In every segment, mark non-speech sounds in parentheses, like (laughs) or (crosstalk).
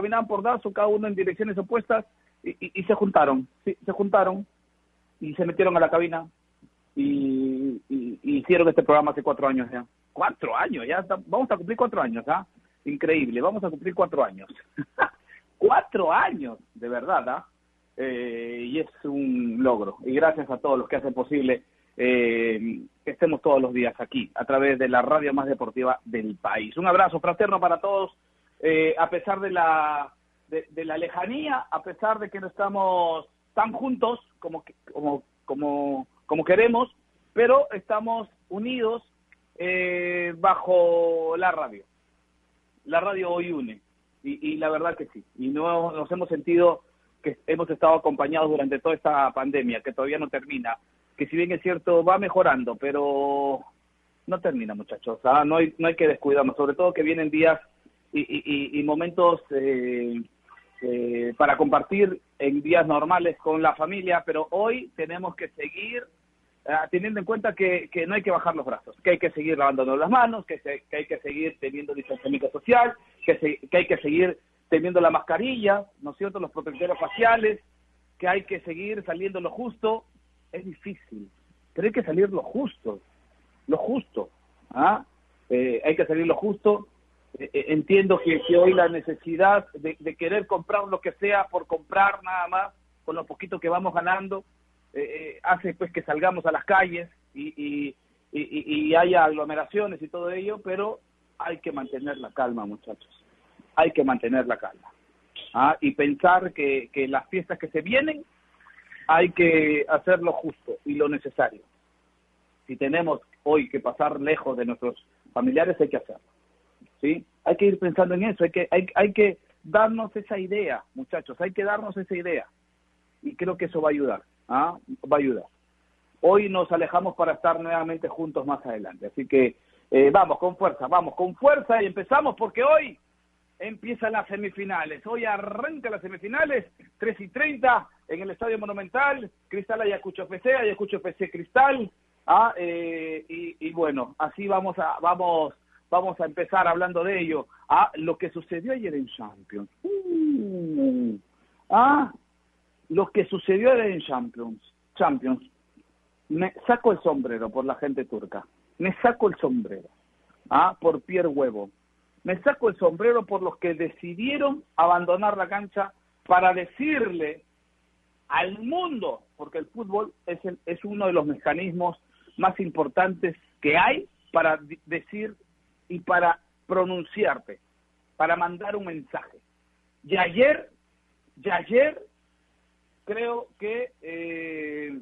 caminaban por Dazo, cada uno en direcciones opuestas y, y, se juntaron, sí, se juntaron y se metieron a la cabina y- y hicieron este programa hace cuatro años ya. Cuatro años, ya está- vamos a cumplir cuatro años, ¿ah? Increíble, vamos a cumplir cuatro años. (laughs) cuatro años, de verdad, ¿ah? Eh, y es un logro. Y gracias a todos los que hacen posible eh, que estemos todos los días aquí, a través de la radio más deportiva del país. Un abrazo fraterno para todos, eh, a pesar de la, de, la lejanía, a pesar de que no estamos tan juntos como, como, como, como queremos, pero estamos unidos eh, bajo la radio. La radio hoy une, y, y la verdad que sí. Y no, nos hemos sentido que hemos estado acompañados durante toda esta pandemia, que todavía no termina, que si bien es cierto va mejorando, pero no termina, muchachos. ¿ah? No, hay, no hay que descuidarnos, sobre todo que vienen días y, y- y- momentos eh, eh, para compartir en días normales con la familia, pero hoy tenemos que seguir ah, teniendo en cuenta que, que no hay que bajar los brazos, que hay que seguir lavándonos las manos, que, se- que hay que seguir teniendo distanciamiento social, que, se- que hay que seguir teniendo la mascarilla, ¿no es cierto?, los protectores faciales, que hay que seguir saliendo lo justo. Es difícil, pero hay que salir lo justo, lo justo. ¿ah? Eh, hay que salir lo justo. Eh, eh, entiendo que, que hoy la necesidad de, de querer comprar lo que sea por comprar nada más, con lo poquito que vamos ganando, eh, hace pues que salgamos a las calles y, y, y- y haya aglomeraciones y todo ello, pero hay que mantener la calma, muchachos. Hay que mantener la calma. ¿ah? Y pensar que, que las fiestas que se vienen hay que hacer lo justo y lo necesario. Si tenemos hoy que pasar lejos de nuestros familiares, hay que hacerlo. ¿Sí? Hay que ir pensando en eso, hay que, hay, hay que darnos esa idea, muchachos, hay que darnos esa idea. Y creo que eso va a ayudar, ¿ah? va a ayudar. Hoy nos alejamos para estar nuevamente juntos más adelante. Así que eh, vamos con fuerza, vamos con fuerza y empezamos porque hoy empiezan las semifinales. Hoy arrancan las semifinales, 3 y 30 en el Estadio Monumental, Cristal Ayacucho FC, Ayacucho FC Cristal. Ah, eh, y, y bueno, así vamos a, vamos, vamos a empezar hablando de ello. Ah, lo que sucedió ayer en Champions. Uh, ah, lo que sucedió ayer en Champions. Champions. Me saco el sombrero por la gente turca. Me saco el sombrero. Ah, por Pierre Huevo. Me saco el sombrero por los que decidieron abandonar la cancha para decirle al mundo, porque el fútbol es, el- es uno de los mecanismos más importantes que hay para decir y para pronunciarte, para mandar un mensaje. Y ayer, y ayer creo que eh,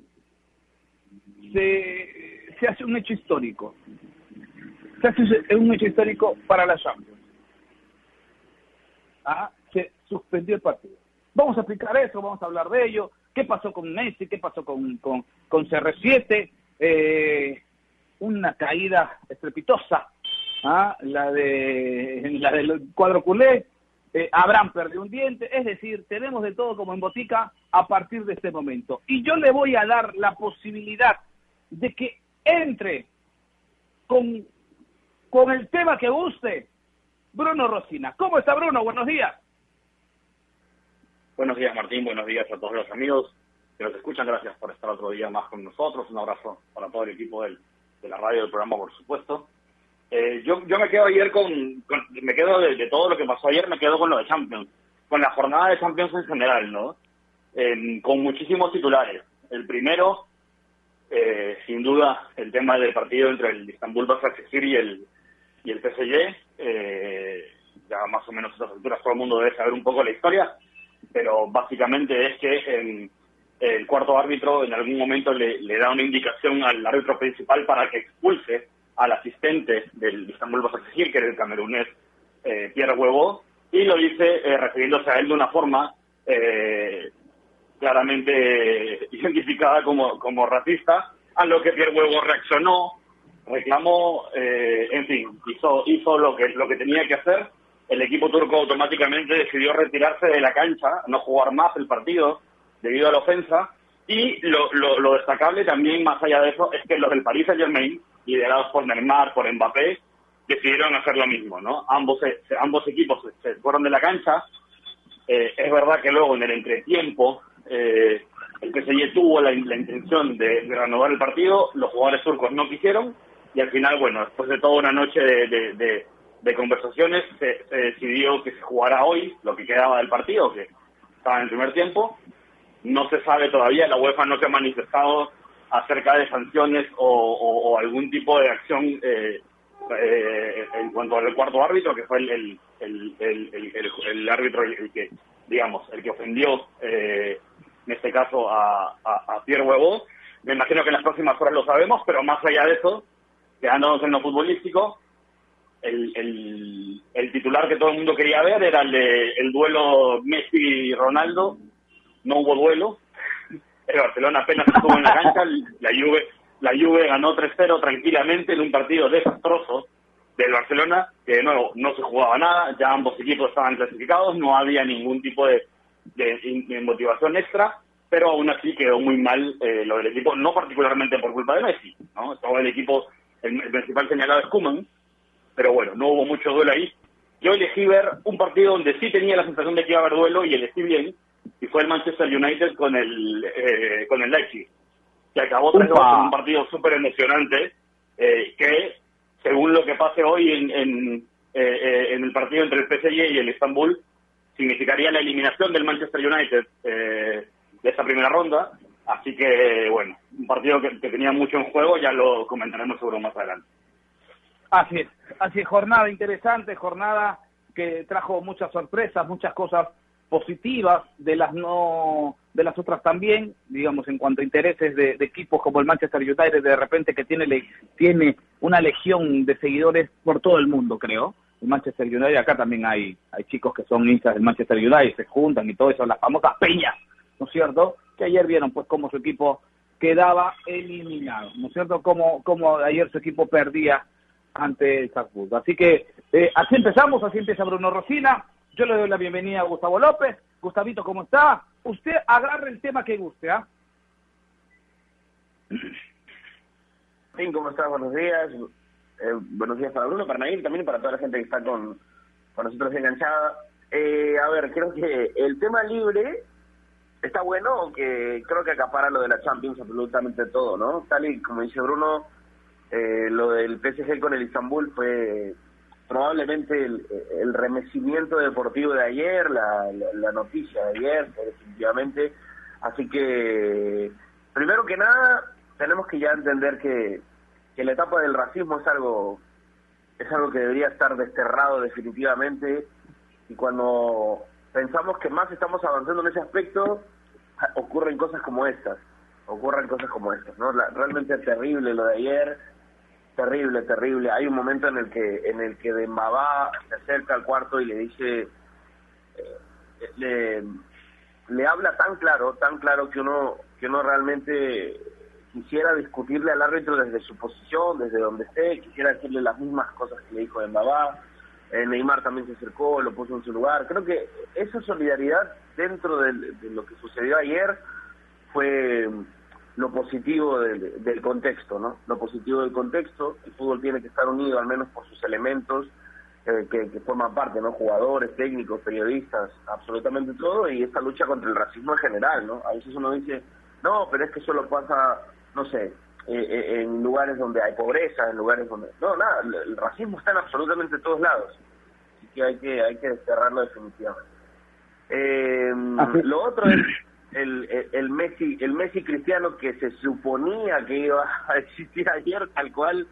se, se hace un hecho histórico. Se hace un hecho histórico para la Champions. Ah, se suspendió el partido. Vamos a explicar eso, vamos a hablar de ello. ¿Qué pasó con Messi? ¿Qué pasó con, con, con CR7? Eh, una caída estrepitosa, ¿ah? la, de, (laughs) la del cuadro culé. Eh, Abraham perdió un diente. Es decir, tenemos de todo como en botica a partir de este momento. Y yo le voy a dar la posibilidad de que entre con, con el tema que guste Bruno Rosina. ¿Cómo está Bruno? Buenos días. Buenos días, Martín. Buenos días a todos los amigos que nos escuchan. Gracias por estar otro día más con nosotros. Un abrazo para todo el equipo de la radio del programa, por supuesto. Eh, yo, yo me quedo ayer con, me quedo de, todo lo que pasó ayer, me quedo con lo de Champions, con la jornada de Champions en general, ¿no? Con muchísimos titulares. El primero, eh, sin duda, el tema del partido entre el Istanbul Basaksehir y el y el PSG. Eh, ya más o menos a estas alturas todo el mundo debe saber un poco la historia, pero básicamente es que el cuarto árbitro en algún momento le, da una indicación al árbitro principal para que expulse al asistente del Istanbul Basaksehir, que era el camerunés eh, Pierre Huevo, y lo dice eh, refiriéndose a él de una forma eh, claramente (laughs) identificada como, como racista, a lo que Pierre Huevo reaccionó, reclamó, eh, en fin, hizo, hizo lo, que, lo que tenía que hacer. El equipo turco automáticamente decidió retirarse de la cancha, no jugar más el partido debido a la ofensa. Y lo, lo, destacable también, más allá de eso, es que los del Paris Saint-Germain, liderados por Neymar, por Mbappé, decidieron hacer lo mismo, ¿no? Ambos, ambos equipos se, fueron de la cancha. Eh, es verdad que luego en el entretiempo eh, el PSG tuvo la, intención de, renovar el partido, los jugadores turcos no quisieron y al final, bueno, después de toda una noche de, conversaciones, se, decidió que se jugara hoy lo que quedaba del partido, que estaba en el primer tiempo. No se sabe todavía, la UEFA no se ha manifestado acerca de sanciones o, algún tipo de acción eh, eh, en cuanto al cuarto árbitro, que fue el, el, el, árbitro el, que, digamos, el que ofendió eh, en este caso a, a, Pierre Huevo. Me imagino que en las próximas horas lo sabemos, pero más allá de eso, quedándonos en lo futbolístico, el, el, el, titular que todo el mundo quería ver era el de el duelo Messi-Ronaldo. No hubo duelo. El Barcelona apenas estuvo en la cancha. La Juve, la Juve ganó 3-0 tranquilamente en un partido desastroso del Barcelona, que de nuevo no se jugaba nada, ya ambos equipos estaban clasificados, no había ningún tipo de, de, motivación extra, pero aún así quedó muy mal eh, lo del equipo, no particularmente por culpa de Messi, ¿no? Estaba el equipo, el, principal señalado es Kuman, pero bueno, no hubo mucho duelo ahí. Yo elegí ver un partido donde sí tenía la sensación de que iba a haber duelo y elegí bien, y fue el Manchester United con el, eh, con el Leipzig, que acabó 3 en un partido súper emocionante, eh, que según lo que pase hoy en, en, en el partido entre el PSG y el Istanbul, significaría la eliminación del Manchester United eh, de esa primera ronda. Así que, bueno, un partido que, tenía mucho en juego, ya lo comentaremos seguro más adelante. Así es, así es, jornada interesante, jornada que trajo muchas sorpresas, muchas cosas positivas, de las no, de las otras también, digamos, en cuanto a intereses de, equipos como el Manchester United, de repente que tiene, tiene una legión de seguidores por todo el mundo, creo el Manchester United, acá también hay, hay chicos que son hinchas del Manchester United, se juntan y todo eso, las famosas peñas, ¿no es cierto? Que ayer vieron pues cómo su equipo quedaba eliminado, ¿no es cierto? Cómo, cómo ayer su equipo perdía ante el Salzburgo. Así que eh, así empezamos, así empieza Bruno Rosina. Yo le doy la bienvenida a Gustavo López. Gustavito, ¿cómo está? Usted agarre el tema que guste, ¿ah? Sí, ¿cómo está? Buenos días. Eh, buenos días para Bruno, para Nair, también para toda la gente que está con, con nosotros enganchada. Eh, a ver, creo que el tema libre está bueno, aunque creo que acapara lo de la Champions absolutamente todo, ¿no? Tal y como dice Bruno, eh, lo del PSG con el Istanbul fue probablemente el, remecimiento deportivo de ayer, la, la, noticia de ayer, definitivamente. Así que, primero que nada, tenemos que ya entender que que la etapa del racismo es algo es algo que debería estar desterrado definitivamente y cuando pensamos que más estamos avanzando en ese aspecto ocurren cosas como estas ocurren cosas como estas no realmente es terrible lo de ayer terrible terrible hay un momento en el que en el que Dembaba se acerca al cuarto y le dice eh, le le habla tan claro tan claro que uno que uno realmente quisiera discutirle al árbitro desde su posición, desde donde esté, quisiera decirle las mismas cosas que le dijo de Eh, Neymar también se acercó, lo puso en su lugar. Creo que esa solidaridad dentro de, lo que sucedió ayer fue lo positivo del, contexto, ¿no? Lo positivo del contexto. El fútbol tiene que estar unido al menos por sus elementos eh, que, que, forman parte, ¿no? Jugadores, técnicos, periodistas, absolutamente todo. Y esta lucha contra el racismo en general, ¿no? A veces uno dice, no, pero es que solo pasa no sé, eh, eh, en lugares donde hay pobreza, en lugares donde... No, nada, el racismo está en absolutamente todos lados. Así que hay que, hay que desterrarlo definitivamente. Eh, lo otro es el, el, Messi el Messi cristiano que se suponía que iba a existir ayer tal cual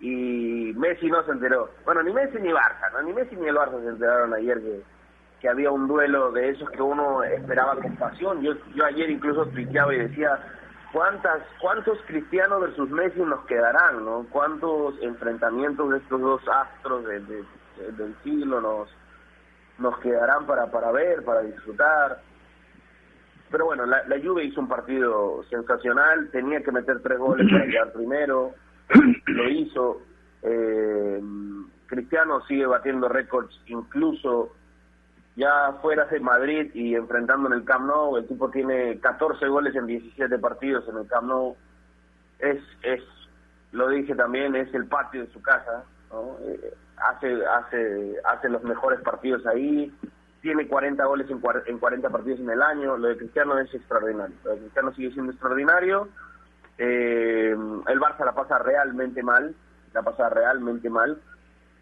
y Messi no se enteró. Bueno, ni Messi ni Barça, ¿no? Ni Messi ni el Barça se enteraron ayer que, que había un duelo de esos que uno esperaba con pasión. Yo, yo ayer incluso tuiteaba y decía, ¿cuántas, ¿cuántos cristianos versus Messi nos quedarán, no? ¿Cuántos enfrentamientos de estos dos astros de, de- de- del siglo nos, nos quedarán para, para ver, para disfrutar? Pero bueno, la, la Juve hizo un partido sensacional, tenía que meter tres goles para quedar primero, (clears throat) lo hizo. Eh, Cristiano sigue batiendo récords, incluso ya fuera de Madrid y enfrentando en el Camp Nou, el tipo tiene 14 goles en 17 partidos en el Camp Nou. Es, es, lo dije también, es el patio de su casa, ¿no? Eh, hace, hace, hace los mejores partidos ahí, tiene 40 goles en, en 40 partidos en el año, lo de Cristiano es extraordinario, lo de Cristiano sigue siendo extraordinario, eh, el Barça la pasa realmente mal, la pasa realmente mal.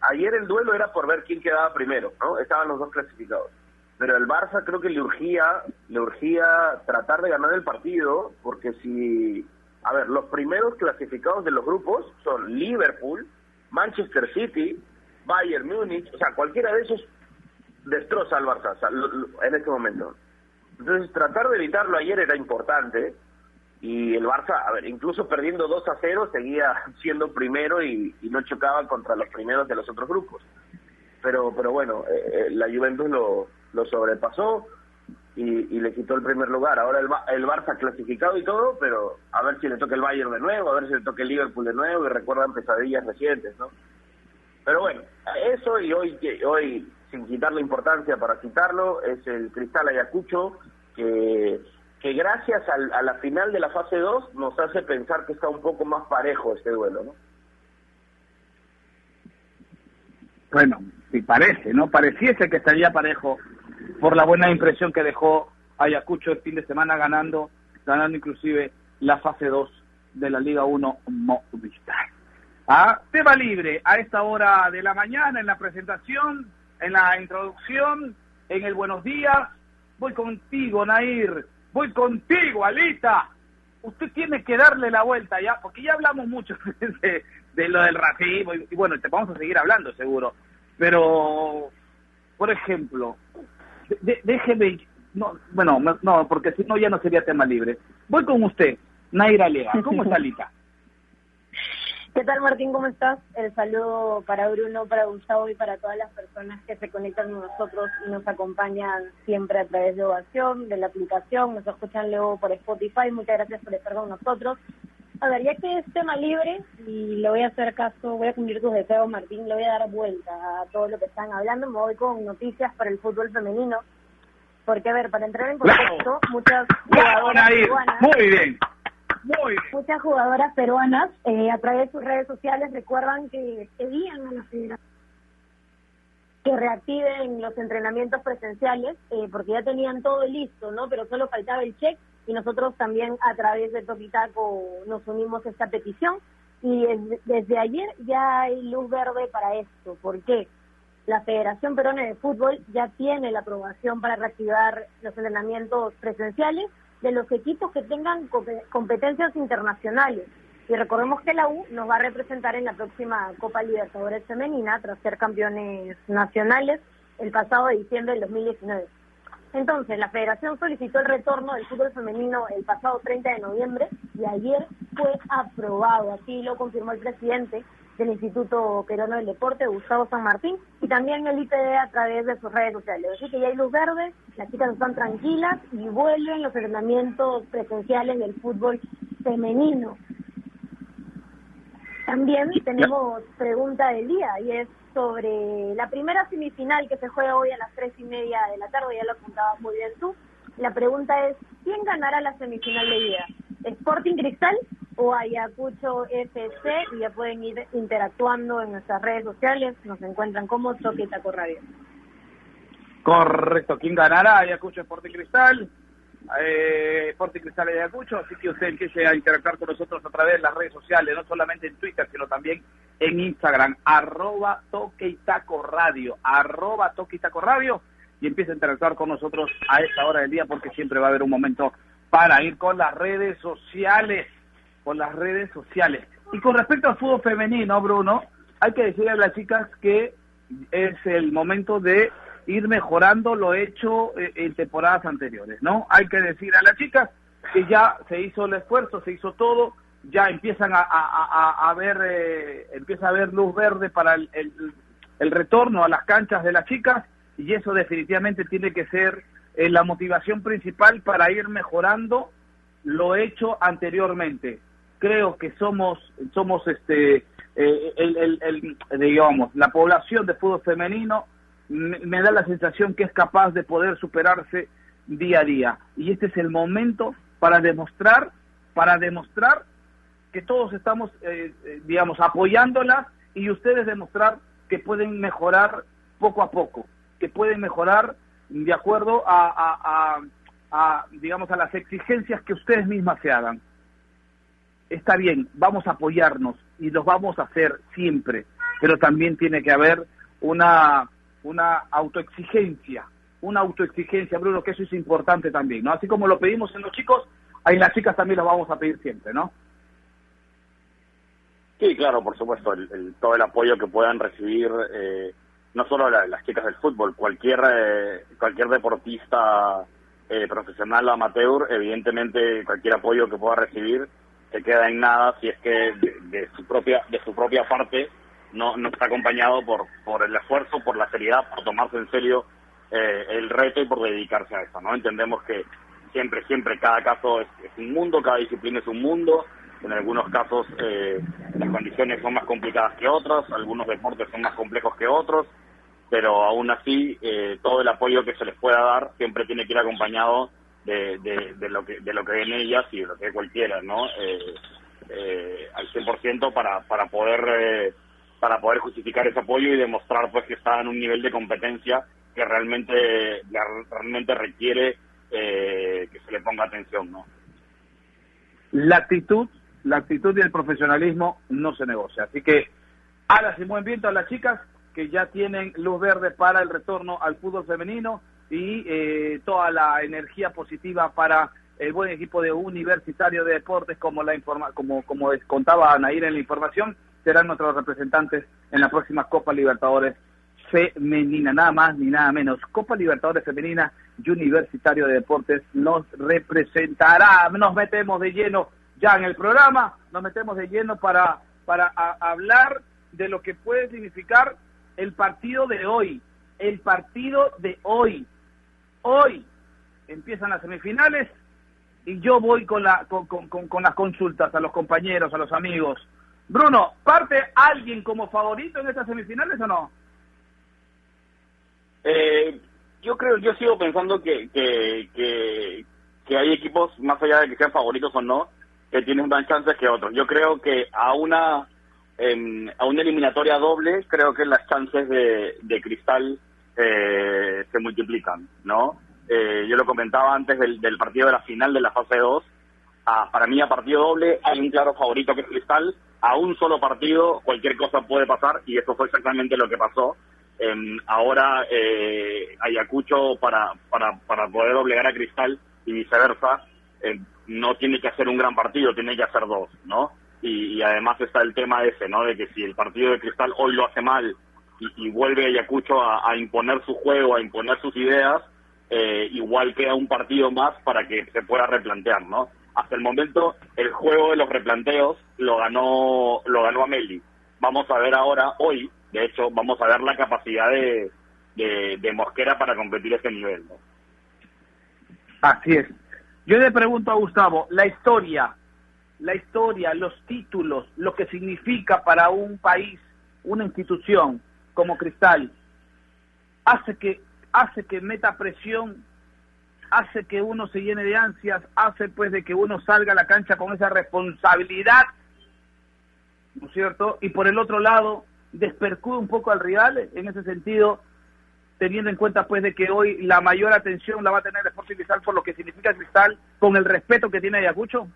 Ayer el duelo era por ver quién quedaba primero, ¿no? Estaban los dos clasificados. Pero el Barça creo que le urgía, le urgía tratar de ganar el partido, porque si, a ver, los primeros clasificados de los grupos son Liverpool, Manchester City, Bayern Múnich, o sea, cualquiera de esos destroza al Barça en este momento. Entonces, tratar de evitarlo ayer era importante, y el Barça, a ver, incluso perdiendo 2 a 0, seguía (laughs) siendo primero y, y no chocaba contra los primeros de los otros grupos. Pero pero bueno, eh, eh, la Juventus lo, lo sobrepasó y, le quitó el primer lugar. Ahora el, el Barça clasificado y todo, pero a ver si le toca el Bayern de nuevo, a ver si le toca el Liverpool de nuevo y recuerdan pesadillas recientes, ¿no? Pero bueno, eso y hoy, hoy sin quitarle importancia para quitarlo, es el Cristal Ayacucho que, que gracias al- a la final de la fase 2 nos hace pensar que está un poco más parejo este duelo, ¿no? Bueno, si parece, ¿no? Pareciese que estaría parejo por la buena impresión que dejó Ayacucho el fin de semana ganando, ganando inclusive la fase 2 de la Liga 1 Movistar. Ah, tema libre a esta hora de la mañana en la presentación, en la introducción, en el buenos días. Voy contigo, Nair. Voy contigo, Alita. Usted tiene que darle la vuelta ya, porque ya hablamos mucho (laughs) de, lo del racismo y, y bueno, te vamos a seguir hablando seguro. Pero, por ejemplo, de- déjeme, no, bueno, no, porque si no ya no sería tema libre. Voy con usted, Naira Lea. ¿Cómo está Alita? (laughs) ¿Qué tal Martín? ¿Cómo estás? El saludo para Bruno, para Gustavo y para todas las personas que se conectan con nosotros y nos acompañan siempre a través de Ovación, de la aplicación, nos escuchan luego por Spotify. Muchas gracias por estar con nosotros. A ver, ya que es tema libre y le voy a hacer caso, voy a cumplir tus deseos, Martín, le voy a dar vuelta a todo lo que están hablando. Me voy con noticias para el fútbol femenino. Porque, a ver, para entrar en contexto, muchas ¡Bravo, jugadoras Nair! peruanas Muy bien, muchas jugadoras peruanas eh, a través de sus redes sociales recuerdan que pedían a la federación que reactiven los entrenamientos presenciales eh, porque ya tenían todo listo, ¿no? Pero solo faltaba el check y nosotros también a través de Topitaco nos unimos a esta petición y desde, desde ayer ya hay luz verde para esto. ¿Por qué? La Federación Peruana de Fútbol ya tiene la aprobación para reactivar los entrenamientos presenciales de los equipos que tengan compe- competencias internacionales. Y recordemos que la U nos va a representar en la próxima Copa Libertadores Femenina tras ser campeones nacionales el pasado diciembre del 2019. Entonces, la federación solicitó el retorno del fútbol femenino el pasado 30 de noviembre y ayer fue aprobado. Así lo confirmó el presidente del Instituto Peruano del Deporte, Gustavo San Martín, y también el IPD a través de sus redes sociales. Así que ya hay luz verde, las chicas están tranquilas y vuelven los entrenamientos presenciales del fútbol femenino. También tenemos pregunta del día y es sobre la primera semifinal que se juega hoy a las tres y media de la tarde, ya lo apuntabas muy bien tú. La pregunta es, ¿quién ganará la semifinal de ida? ¿Sporting Cristal o Ayacucho FC? Y ya pueden ir interactuando en nuestras redes sociales, nos encuentran como Toque Taco Radio. Correcto, ¿quién ganará? Ayacucho Sporting Cristal. Eh, Cristal Ayacucho, así que usted empiece a interactuar con nosotros a través de las redes sociales, no solamente en Twitter, sino también en Instagram, arroba toque y taco radio, arroba toque y taco radio, y empiece a interactuar con nosotros a esta hora del día, porque siempre va a haber un momento para ir con las redes sociales, con las redes sociales. Y con respecto al fútbol femenino, Bruno, hay que decirle a las chicas que es el momento de ir mejorando lo hecho eh, en temporadas anteriores, ¿no? Hay que decir a las chicas que ya se hizo el esfuerzo, se hizo todo, ya empiezan a, a, a, ver, eh, empieza a haber luz verde para el, el, retorno a las canchas de las chicas y eso definitivamente tiene que ser eh, la motivación principal para ir mejorando lo hecho anteriormente. Creo que somos, somos este, eh, el, digamos, la población de fútbol femenino me, da la sensación que es capaz de poder superarse día a día. Y este es el momento para demostrar, para demostrar que todos estamos, eh, eh, digamos, apoyándolas y ustedes demostrar que pueden mejorar poco a poco, que pueden mejorar de acuerdo a, a digamos, a las exigencias que ustedes mismas se hagan. Está bien, vamos a apoyarnos y los vamos a hacer siempre, pero también tiene que haber una una autoexigencia, una autoexigencia, Bruno, que eso es importante también, ¿no? Así como lo pedimos en los chicos, en las chicas también lo vamos a pedir siempre, ¿no? Sí, claro, por supuesto, el, todo el apoyo que puedan recibir, eh, no solo las chicas del fútbol, cualquier, eh, cualquier deportista eh, profesional amateur, evidentemente cualquier apoyo que pueda recibir se queda en nada si es que de su propia de su propia parte no, no está acompañado por, por el esfuerzo, por la seriedad, por tomarse en serio eh, el reto y por dedicarse a eso, ¿no? Entendemos que siempre, siempre cada caso es, un mundo, cada disciplina es un mundo, en algunos casos eh, las condiciones son más complicadas que otros, algunos deportes son más complejos que otros, pero aún así eh, todo el apoyo que se les pueda dar siempre tiene que ir acompañado de, de, lo que de lo que ven ellas y de lo que cualquiera, ¿no? Eh, eh, al 100% para, para poder para poder justificar ese apoyo y demostrar pues que está en un nivel de competencia que realmente realmente requiere eh, que se le ponga atención no la actitud la actitud y el profesionalismo no se negocia. Así que alas y buen viento a las chicas que ya tienen luz verde para el retorno al fútbol femenino y eh, toda la energía positiva para el buen equipo de Universitario de Deportes como la informa como como contaba Nair en la información serán nuestros representantes en la próxima Copa Libertadores femenina, nada más ni nada menos. Copa Libertadores femenina y Universitario de Deportes nos representará. Nos metemos de lleno ya en el programa, nos metemos de lleno para, para hablar de lo que puede significar el partido de hoy. El partido de hoy. Hoy empiezan las semifinales y yo voy con, la, con, las consultas a los compañeros, a los amigos Bruno, ¿parte alguien como favorito en estas semifinales o no? Eh, yo creo, yo sigo pensando que, que, que, hay equipos, más allá de que sean favoritos o no, que tienen más chances que otros. Yo creo que a una a una eliminatoria doble, creo que las chances de, de Cristal eh, se multiplican, ¿no? Eh, yo lo comentaba antes del, del partido de la final de la fase 2. Ah, para mí, a partido doble, hay un claro favorito que es Cristal, a un solo partido cualquier cosa puede pasar y eso fue exactamente lo que pasó. ahora eh, Ayacucho para, para, para poder obligar a Cristal y viceversa no tiene que hacer un gran partido, tiene que hacer dos, ¿no? Y, además está el tema ese, ¿no? De que si el partido de Cristal hoy lo hace mal y, vuelve Ayacucho a, imponer su juego, a imponer sus ideas, eh, igual queda un partido más para que se pueda replantear, ¿no? hasta el momento el juego de los replanteos lo ganó lo ganó Ameli. Vamos a ver ahora, hoy, de hecho, vamos a ver la capacidad de, de, Mosquera para competir ese nivel. ¿no? Así es. Yo le pregunto a Gustavo, la historia, la historia, los títulos, lo que significa para un país, una institución como Cristal, hace que hace que meta presión hace que uno se llene de ansias, hace pues de que uno salga a la cancha con esa responsabilidad, ¿no es cierto? Y por el otro lado, despercude un poco al rival en ese sentido, teniendo en cuenta pues de que hoy la mayor atención la va a tener el Sporting Cristal por lo que significa Cristal, con el respeto que tiene Ayacucho.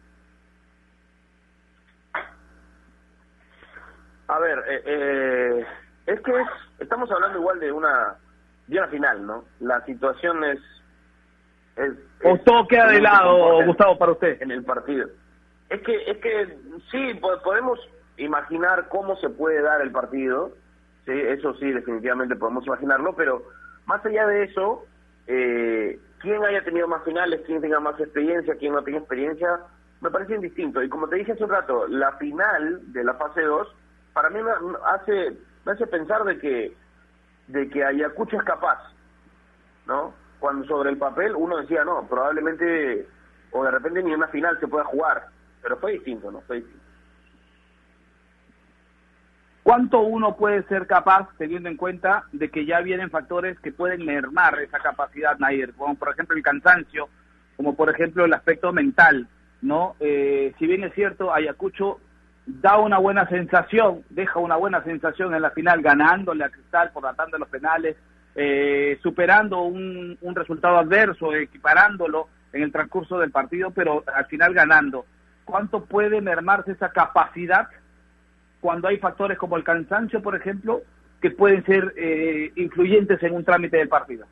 A ver, eh, eh, es que estamos hablando igual de una, de una final, ¿no? La situación es ¿O todo queda de lado, Gustavo, para usted? En el partido. Es que, es que sí, podemos imaginar cómo se puede dar el partido, sí, eso sí, definitivamente podemos imaginarlo, pero más allá de eso, eh, quién haya tenido más finales, quién tenga más experiencia, quién no tenga experiencia, me parece indistinto. Y como te dije hace un rato, la final de la fase 2, para mí me hace, me hace pensar de que, de que Ayacucho es capaz, ¿no? Cuando sobre el papel uno decía, no, probablemente, o de repente ni una final se pueda jugar, pero fue distinto, ¿no? Fue distinto. ¿Cuánto uno puede ser capaz, teniendo en cuenta de que ya vienen factores que pueden mermar esa capacidad, Nair? Como por ejemplo el cansancio, como por ejemplo el aspecto mental, ¿no? Eh, si bien es cierto, Ayacucho da una buena sensación, deja una buena sensación en la final, ganándole a Cristal por la tanda de los penales, eh, superando un, un resultado adverso, equiparándolo en el transcurso del partido, pero al final ganando. ¿Cuánto puede mermarse esa capacidad cuando hay factores como el cansancio, por ejemplo, que pueden ser eh, influyentes en un trámite del partido?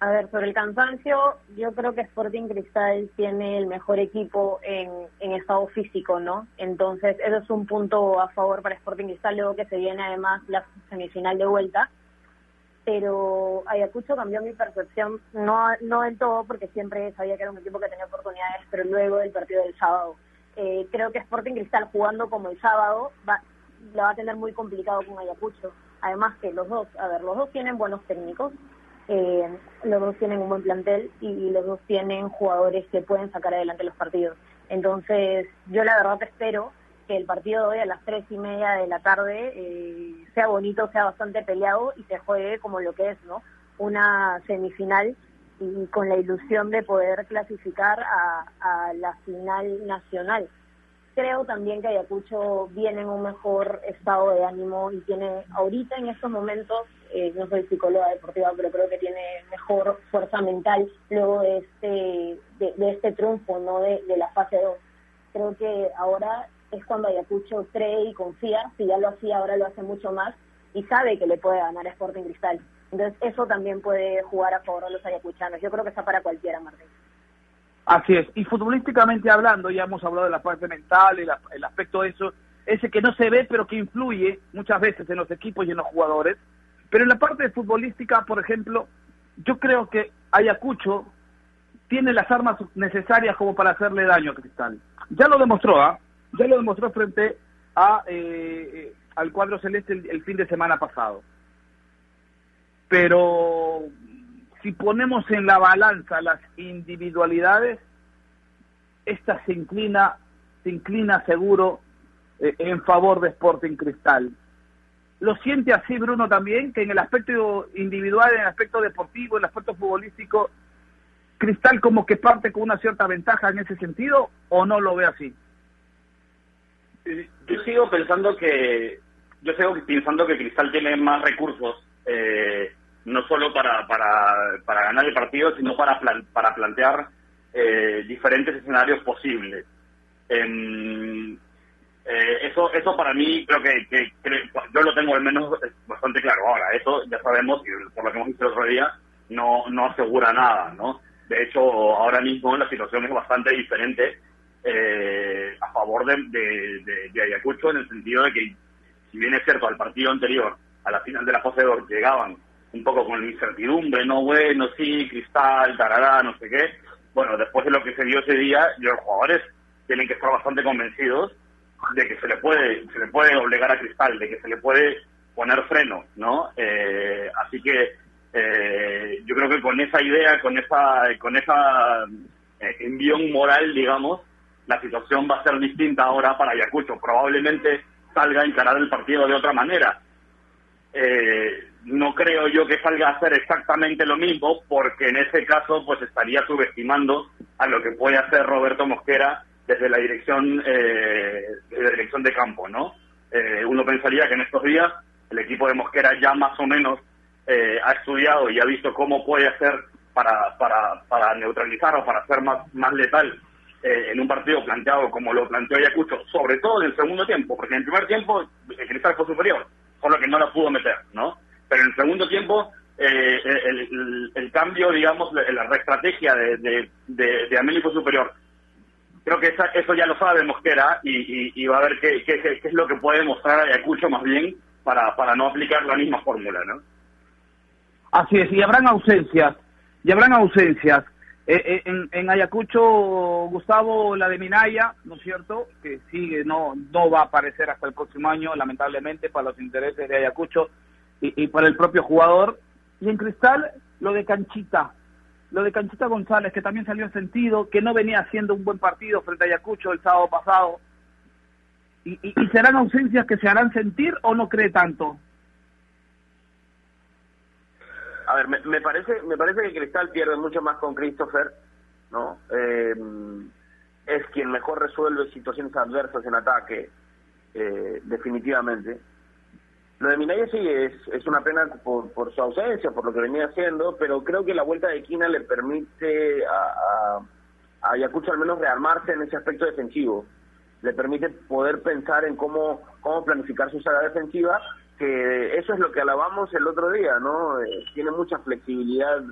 A ver, sobre el cansancio, yo creo que Sporting Cristal tiene el mejor equipo en, en estado físico, ¿no? Entonces, eso es un punto a favor para Sporting Cristal, luego que se viene además la semifinal de vuelta. Pero Ayacucho cambió mi percepción, no, no del todo, porque siempre sabía que era un equipo que tenía oportunidades, pero luego del partido del sábado eh, creo que Sporting Cristal jugando como el sábado va, la va a tener muy complicado con Ayacucho. Además que los dos, a ver, los dos tienen buenos técnicos, eh, los dos tienen un buen plantel y los dos tienen jugadores que pueden sacar adelante los partidos. Entonces, yo la verdad espero que el partido de hoy a las tres y media de la tarde eh, sea bonito, sea bastante peleado y se juegue como lo que es, ¿no? Una semifinal y con la ilusión de poder clasificar a, a la final nacional. Creo también que Ayacucho viene en un mejor estado de ánimo y tiene ahorita en estos momentos, eh, no soy psicóloga deportiva, pero creo que tiene mejor fuerza mental luego de este, de, este triunfo, no de, la fase 2. Creo que ahora es cuando Ayacucho cree y confía, si ya lo hacía, ahora lo hace mucho más y sabe que le puede ganar a Sporting Cristal. Entonces, eso también puede jugar a favor de los ayacuchanos. Yo creo que está para cualquiera, Martín. Así es. Y futbolísticamente hablando, ya hemos hablado de la parte mental, el, el aspecto de eso, ese que no se ve, pero que influye muchas veces en los equipos y en los jugadores. Pero en la parte futbolística, por ejemplo, yo creo que Ayacucho tiene las armas necesarias como para hacerle daño a Cristal. Ya lo demostró, ¿ah? Ya lo demostró frente a eh, eh al cuadro celeste el fin de semana pasado pero si ponemos en la balanza las individualidades, esta se inclina, se inclina seguro eh, en favor de Sporting Cristal. ¿Lo siente así Bruno también, que en el aspecto individual, en el aspecto deportivo, en el aspecto futbolístico, Cristal como que parte con una cierta ventaja en ese sentido o no lo ve así? Yo sigo pensando que yo sigo pensando que Cristal tiene más recursos eh, no solo para, para, para ganar el partido, sino para, para plantear eh, diferentes escenarios posibles. Eso eso para mí creo que, yo lo tengo al menos bastante claro. Ahora, eso ya sabemos, por lo que hemos visto el otro día, no, no asegura nada, ¿no? De hecho, ahora mismo la situación es bastante diferente eh, a favor de, Ayacucho en el sentido de que, si bien es cierto, al partido anterior, a la final de la fase 2, llegaban un poco con la incertidumbre, no bueno, sí, cristal, tarará, no sé qué. Bueno, después de lo que se dio ese día, los jugadores tienen que estar bastante convencidos de que se le puede se le puede obligar a Cristal, de que se le puede poner freno, ¿no? Eh, así que eh, yo creo que con esa idea, con esa con esa eh, envión moral, digamos, la situación va a ser distinta ahora para Ayacucho. Probablemente salga a encarar el partido de otra manera. Eh, no creo yo que salga a hacer exactamente lo mismo, porque en ese caso pues estaría subestimando a lo que puede hacer Roberto Mosquera desde la dirección, eh, de la dirección de campo, ¿no? Eh, uno pensaría que en estos días el equipo de Mosquera ya más o menos eh, ha estudiado y ha visto cómo puede hacer para, para, para neutralizar o para ser más, más letal en un partido planteado como lo planteó Ayacucho, sobre todo en el segundo tiempo, porque en el primer tiempo el Cristal fue superior, solo que no la pudo meter, ¿no? pero en el segundo tiempo eh, el, cambio, digamos, la, la reestrategia de, de, de, Américo Superior creo que esa- eso ya lo sabe Mosquera y, y- va a ver qué, qué- qué es lo que puede mostrar Ayacucho más bien para, para no aplicar la misma fórmula, ¿no? Así es, y habrán ausencias, y habrán ausencias. Eh, eh, en, en Ayacucho, Gustavo, la de Minaya, ¿no es cierto? Que sigue, no, no va a aparecer hasta el próximo año, lamentablemente, para los intereses de Ayacucho y, y para el propio jugador. Y en Cristal, lo de Canchita, lo de Canchita González, que también salió en sentido, que no venía haciendo un buen partido frente a Ayacucho el sábado pasado. ¿Y, y, y serán ausencias que se harán sentir o no cree tanto? A ver, me, me parece me parece que Cristal pierde mucho más con Christopher, ¿no? Eh, es quien mejor resuelve situaciones adversas en ataque, eh, definitivamente. Lo de Minaya sí es, es una pena por, por su ausencia, por lo que venía haciendo, pero creo que la vuelta de Quina le permite a, a, Ayacucho al menos rearmarse en ese aspecto defensivo. Le permite poder pensar en cómo, cómo planificar su saga defensiva, que eso es lo que alabamos el otro día, ¿no? Eh, tiene mucha flexibilidad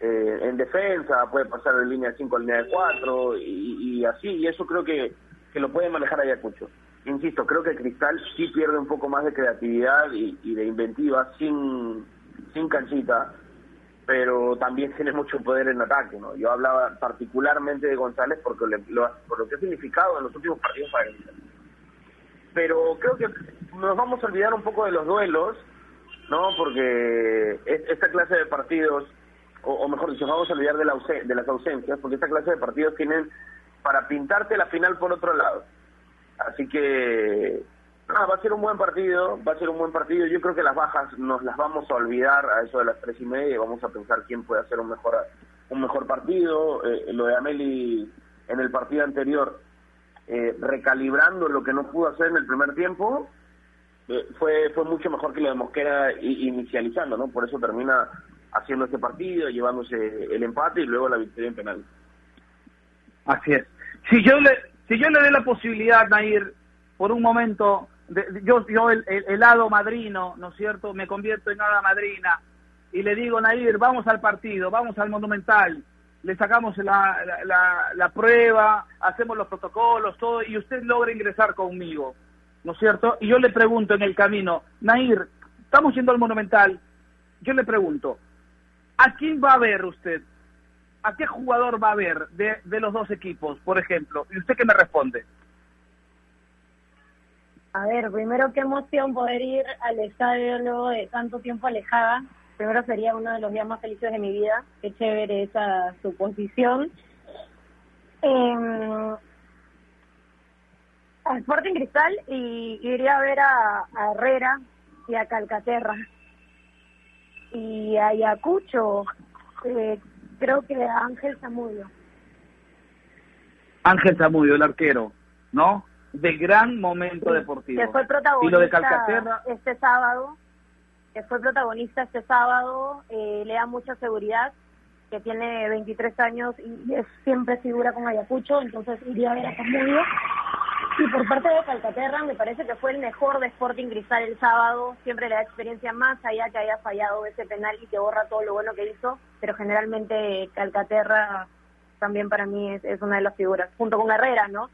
eh, en defensa, puede pasar de línea 5 a línea de 4 y, y así, y eso creo que, que lo puede manejar Ayacucho. Insisto, creo que Cristal sí pierde un poco más de creatividad y, de inventiva sin, sin canchita, pero también tiene mucho poder en ataque, ¿no? Yo hablaba particularmente de González porque le- lo, por lo que ha significado en los últimos partidos para Cristal. Pero creo que nos vamos a olvidar un poco de los duelos, ¿no? Porque es- esta clase de partidos, o, mejor dicho, vamos a olvidar de, la de las ausencias, porque esta clase de partidos tienen para pintarte la final por otro lado. Así que va a ser un buen partido, va a ser un buen partido. Yo creo que las bajas nos las vamos a olvidar a eso de las tres y media vamos a pensar quién puede hacer un mejor un mejor partido. Eh, lo de Ameli en el partido anterior, eh, recalibrando lo que no pudo hacer en el primer tiempo, eh, fue fue mucho mejor que lo de Mosquera inicializando, ¿no? Por eso termina haciendo este partido, llevándose el empate y luego la victoria en penal. Así es. Si yo le, si yo le doy la posibilidad, Nair, por un momento, de- yo, yo el, el, hado madrino, ¿no es cierto? Me convierto en hada madrina y le digo, Nair, vamos al partido, vamos al Monumental, le sacamos la, la, la, la prueba, hacemos los protocolos, todo, y usted logra ingresar conmigo, ¿no es cierto? Y yo le pregunto en el camino, Nair, estamos yendo al Monumental, yo le pregunto, ¿a quién va a ver usted? ¿A qué jugador va a ver de, de los dos equipos, por ejemplo? ¿Y usted qué me responde? A ver, primero qué emoción poder ir al estadio luego de tanto tiempo alejada. Primero sería uno de los días más felices de mi vida. Qué chévere esa suposición. Eh, a Sporting Cristal y iría a ver a, a Herrera y a Calcaterra. Y a Ayacucho, eh, creo que Ángel Zamudio. Ángel Zamudio, el arquero, ¿no? De gran momento deportivo. que fue protagonista Y lo de Calcaterra, este sábado, que fue protagonista este sábado, eh, le da mucha seguridad, que tiene 23 años y es siempre figura con Ayacucho, entonces iría a ver a Zamudio. Y por parte de Calcaterra me parece que fue el mejor de Sporting Cristal el sábado, siempre le da experiencia más allá que haya fallado ese penal y que borra todo lo bueno que hizo, pero generalmente Calcaterra también para mí es, es una de las figuras, junto con Herrera, ¿no?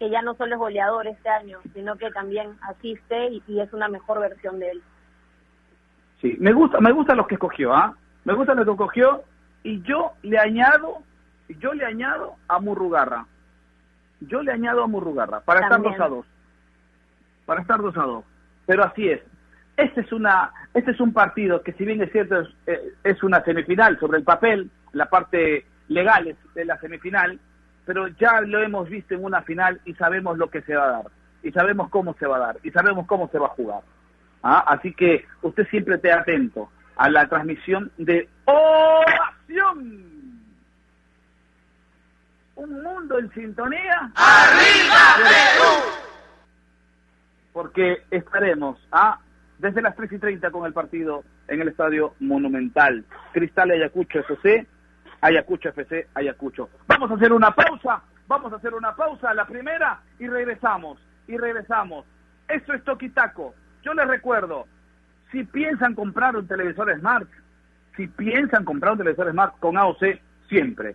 Que ya no solo es goleador este año, sino que también asiste y, y es una mejor versión de él. sí. Me gusta, me gustan los que escogió, ¿ah? Me gustan los que escogió y yo le añado, yo le añado a Murrugarra. Yo le añado a Murrugarra para También. estar 2 a 2. Para estar 2 a 2. Pero así es. Este es una este es un partido que si bien es cierto es, eh, es una semifinal sobre el papel, la parte legal es de la semifinal, pero ya lo hemos visto en una final y sabemos lo que se va a dar, y sabemos cómo se va a dar, y sabemos cómo se va a jugar. ¿Ah? Así que usted siempre esté atento a la transmisión de Ovación. Un mundo en sintonía. Porque estaremos ¿ah? desde las 3 y 30 con el partido en el Estadio Monumental. Cristal Ayacucho FC, Ayacucho FC, Ayacucho. Vamos a hacer una pausa, vamos a hacer una pausa, la primera, y regresamos, y regresamos. Esto es Toquitaco. Yo les recuerdo, si piensan comprar un televisor Smart, si piensan comprar un televisor Smart con AOC, siempre,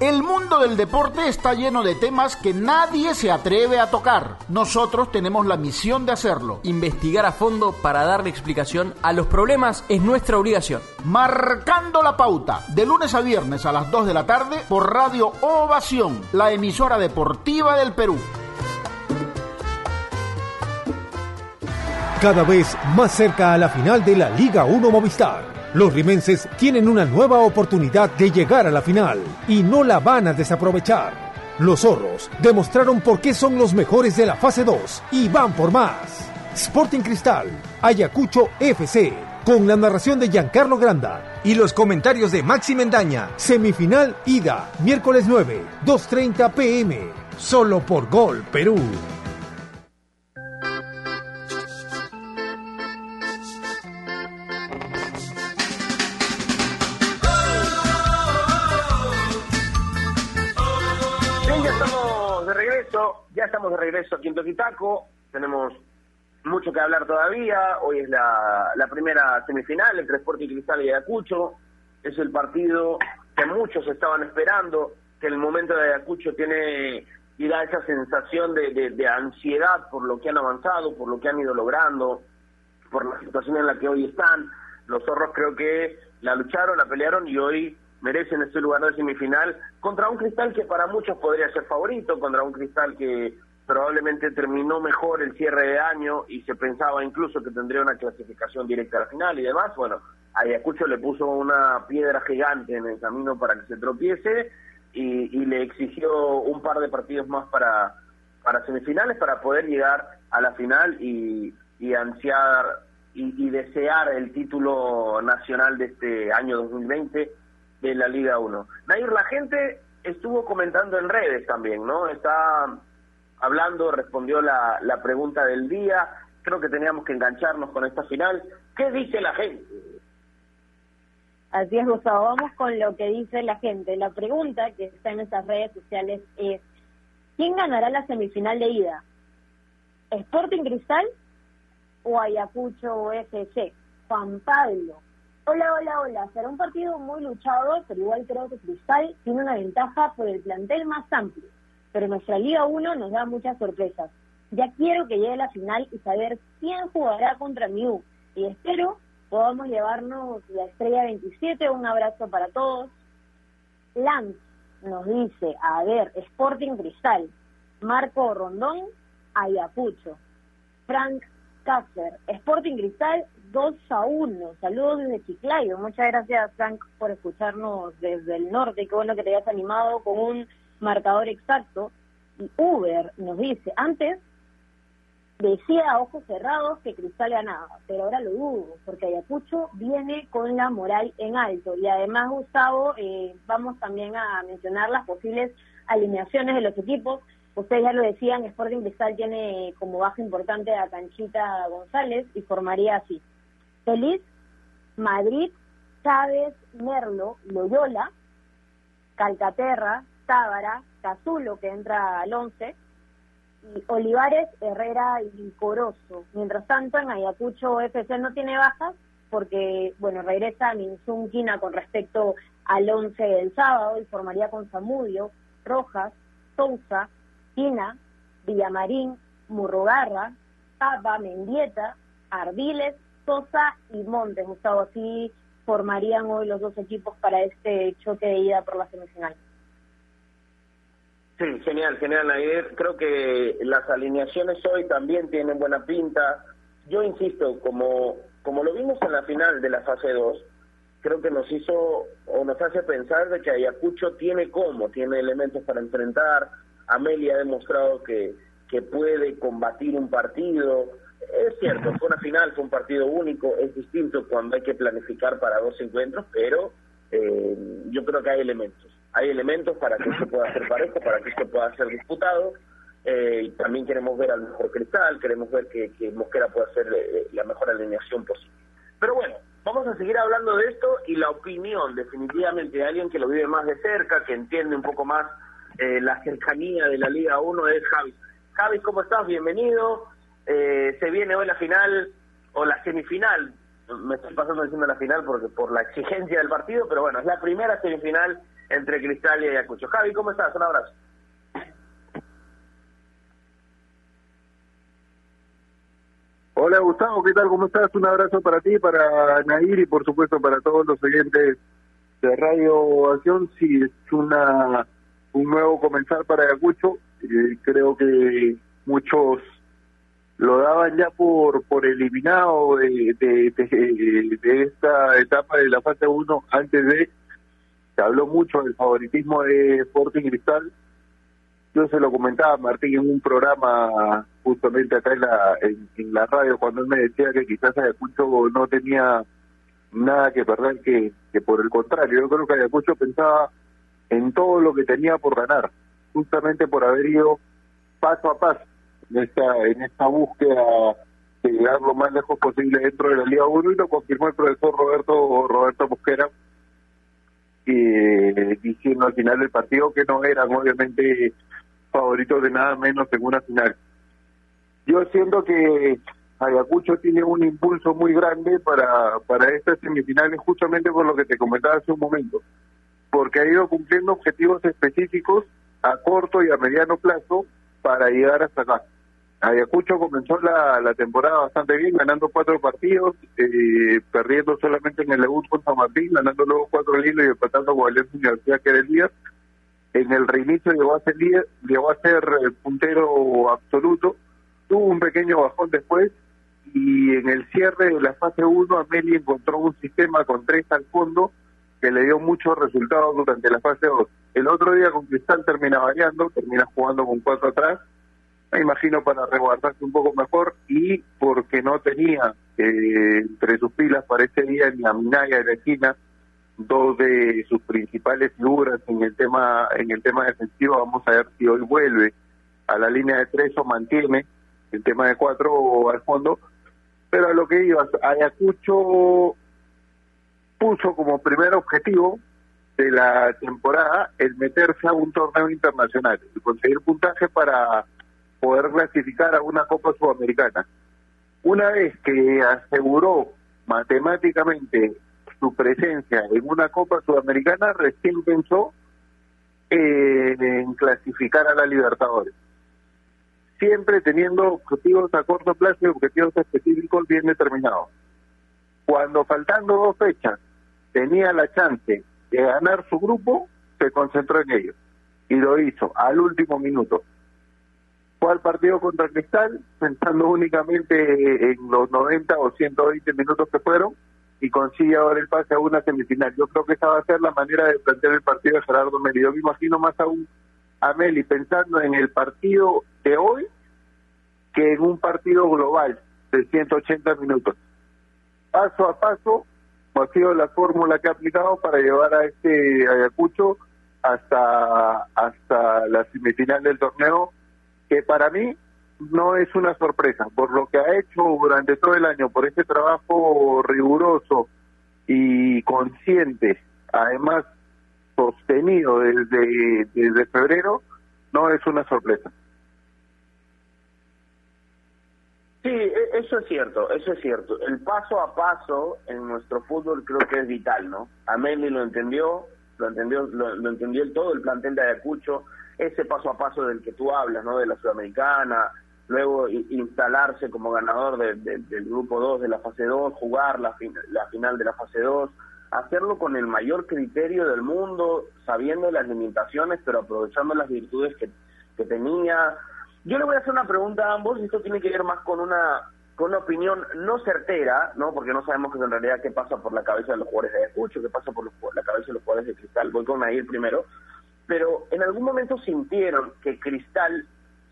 El mundo del deporte está lleno de temas que nadie se atreve a tocar. Nosotros tenemos la misión de hacerlo. Investigar a fondo para darle explicación a los problemas es nuestra obligación. Marcando la pauta, de lunes a viernes a las 2 de la tarde por Radio Ovación, la emisora deportiva del Perú. Cada vez más cerca a la final de la Liga 1 Movistar. Los rimenses tienen una nueva oportunidad de llegar a la final y no la van a desaprovechar. Los zorros demostraron por qué son los mejores de la fase 2 y van por más. Sporting Cristal, Ayacucho FC, con la narración de Giancarlo Granda y los comentarios de Maxi Mendaña. Semifinal ida, miércoles 9, 2.30 pm, solo por Gol Perú. Estamos de regreso aquí en Toquitaco, tenemos mucho que hablar todavía, hoy es la, primera semifinal entre Sporting Cristal y Ayacucho, es el partido que muchos estaban esperando, que el momento de Ayacucho tiene y da esa sensación de, de, ansiedad por lo que han avanzado, por lo que han ido logrando, por la situación en la que hoy están. Los zorros creo que la lucharon, la pelearon y hoy merecen este lugar de semifinal contra un cristal que para muchos podría ser favorito, contra un cristal que probablemente terminó mejor el cierre de año y se pensaba incluso que tendría una clasificación directa a la final y demás. Bueno, Ayacucho le puso una piedra gigante en el camino para que se tropiece y, le exigió un par de partidos más para, para semifinales para poder llegar a la final y, y ansiar y, y desear el título nacional de este año 2020 de la Liga 1. Nair, la gente estuvo comentando en redes también, ¿no? Está hablando, respondió la, la pregunta del día. Creo que teníamos que engancharnos con esta final. ¿Qué dice la gente? Así es, Gustavo. Vamos con lo que dice la gente. La pregunta que está en nuestras redes sociales es, ¿quién ganará la semifinal de ida? ¿Sporting Cristal o Ayacucho FC? Juan Pablo. Hola, hola, hola. Será un partido muy luchado, pero igual creo que Cristal tiene una ventaja por el plantel más amplio. Pero nuestra Liga 1 nos da muchas sorpresas. Ya quiero que llegue la final y saber quién jugará contra Miu. Y espero podamos llevarnos la estrella 27. Un abrazo para todos. Lance nos dice, a ver, Sporting Cristal, Marco Rondón, Ayacucho, Frank Cácer, Sporting Cristal 2 a 1. Saludos desde Chiclayo. Muchas gracias, Frank, por escucharnos desde el norte. Qué bueno que te hayas animado con un marcador exacto. Y Uber nos dice, antes decía a ojos cerrados que Cristal ganaba, pero ahora lo dudo, porque Ayacucho viene con la moral en alto. Y además, Gustavo, eh, vamos también a mencionar las posibles alineaciones de los equipos. Ustedes ya lo decían, Sporting Cristal tiene como baja importante a Canchita González y formaría así. Feliz, Madrid, Chávez, Merlo, Loyola, Calcaterra, Tábara, Cazulo, que entra al 11, y Olivares, Herrera y Corozo. Mientras tanto, en Ayacucho FC no tiene bajas porque, bueno, regresa Minzunquina con respecto al 11 del sábado y formaría con Zamudio, Rojas, Sousa, Quina, Villamarín, Murrogarra, Papa, Mendieta, Ardiles, Sosa y Montes, Gustavo. Así formarían hoy los dos equipos para este choque de ida por la semifinal. Sí, genial, genial, Nair. Creo que las alineaciones hoy también tienen buena pinta. Yo insisto, como, como lo vimos en la final de la fase 2, creo que nos hizo o nos hace pensar de que Ayacucho tiene cómo, tiene elementos para enfrentar. Amelia ha demostrado que, que puede combatir un partido. Es cierto, fue una final, fue un partido único, es distinto cuando hay que planificar para dos encuentros, pero eh, yo creo que hay elementos. Hay elementos para que esto pueda ser parejo, para que esto pueda ser disputado. Eh, también queremos ver al mejor cristal, queremos ver que, que Mosquera pueda hacer eh, la mejor alineación posible. Pero bueno, vamos a seguir hablando de esto y la opinión definitivamente de alguien que lo vive más de cerca, que entiende un poco más eh, la cercanía de la Liga 1 es Javi. Javi, ¿cómo estás? Bienvenido. Eh, se viene hoy la final o la semifinal. Me estoy pasando diciendo la final porque por la exigencia del partido, pero bueno, es la primera semifinal entre Cristal y Ayacucho. Javi, ¿cómo estás? Un abrazo. Hola Gustavo, ¿qué tal? ¿Cómo estás? Un abrazo para ti, para Nair y por supuesto para todos los oyentes de Radio Acción. Sí, es una un nuevo comenzar para Ayacucho. Eh, creo que muchos lo daban ya por por eliminado de, de, de, esta etapa de la fase 1 antes de habló mucho del favoritismo de Sporting Cristal. Yo se lo comentaba Martín en un programa justamente acá en la en, la radio cuando él me decía que quizás Ayacucho no tenía nada que perder que, que por el contrario. Yo creo que Ayacucho pensaba en todo lo que tenía por ganar justamente por haber ido paso a paso en esta en esta búsqueda de llegar lo más lejos posible dentro de la Liga 1 y lo confirmó el profesor Roberto Roberto Mosquera diciendo al final del partido que no eran obviamente favoritos de nada menos en una final. Yo siento que Ayacucho tiene un impulso muy grande para, para estas semifinales justamente por lo que te comentaba hace un momento, porque ha ido cumpliendo objetivos específicos a corto y a mediano plazo para llegar hasta acá. Ayacucho comenzó la, temporada bastante bien, ganando cuatro partidos, eh, perdiendo solamente en el debut con San Martín, ganando luego cuatro lilos y empatando con Valencia Universidad, que era el líder en el reinicio llegó a ser llegó a ser eh, puntero absoluto, tuvo un pequeño bajón después y en el cierre de la fase 1 Amelie encontró un sistema con tres al fondo que le dio muchos resultados durante la fase 2. El otro día con Cristal termina variando, termina jugando con cuatro atrás, me imagino para resguardarse un poco mejor y porque no tenía eh, entre sus pilas para ese día ni a Minaya de la esquina, dos de sus principales figuras en el tema en el tema defensivo. Vamos a ver si hoy vuelve a la línea de tres o mantiene el tema de cuatro al fondo. Pero a lo que iba, Ayacucho puso como primer objetivo de la temporada el meterse a un torneo internacional y conseguir puntaje para poder clasificar a una Copa Sudamericana. Una vez que aseguró matemáticamente su presencia en una Copa Sudamericana, recién pensó en clasificar a la Libertadores. Siempre teniendo objetivos a corto plazo y objetivos específicos bien determinados. Cuando faltando dos fechas tenía la chance de ganar su grupo, se concentró en ello. Y lo hizo al último minuto. Fue al partido contra Cristal, pensando únicamente en los 90 o 120 minutos que fueron, y consigue ahora el pase a una semifinal. Yo creo que esa va a ser la manera de plantear el partido de Gerardo Meli. Yo me imagino más aún a Meli pensando en el partido de hoy que en un partido global de 180 minutos. Paso a paso ha sido la fórmula que ha aplicado para llevar a este Ayacucho hasta hasta la semifinal del torneo que para mí no es una sorpresa. Por lo que ha hecho durante todo el año, por este trabajo riguroso y consciente, además sostenido desde, desde febrero, no es una sorpresa. Sí, e, eso es cierto, eso es cierto. El paso a paso en nuestro fútbol creo que es vital, ¿no? Ameli lo entendió, lo entendió, lo, lo entendió todo el plantel de Ayacucho, ese paso a paso del que tú hablas, ¿no? De la Sudamericana, luego instalarse como ganador del grupo 2 de la fase 2, jugar la, final de la fase 2, hacerlo con el mayor criterio del mundo, sabiendo las limitaciones, pero aprovechando las virtudes que, que tenía. Yo le voy a hacer una pregunta a ambos, y esto tiene que ver más con una con una opinión no certera, ¿no? Porque no sabemos en realidad qué pasa por la cabeza de los jugadores de Ayacucho, qué pasa por los- la cabeza de los jugadores de Cristal. Voy con Nair primero. Pero en algún momento sintieron que Cristal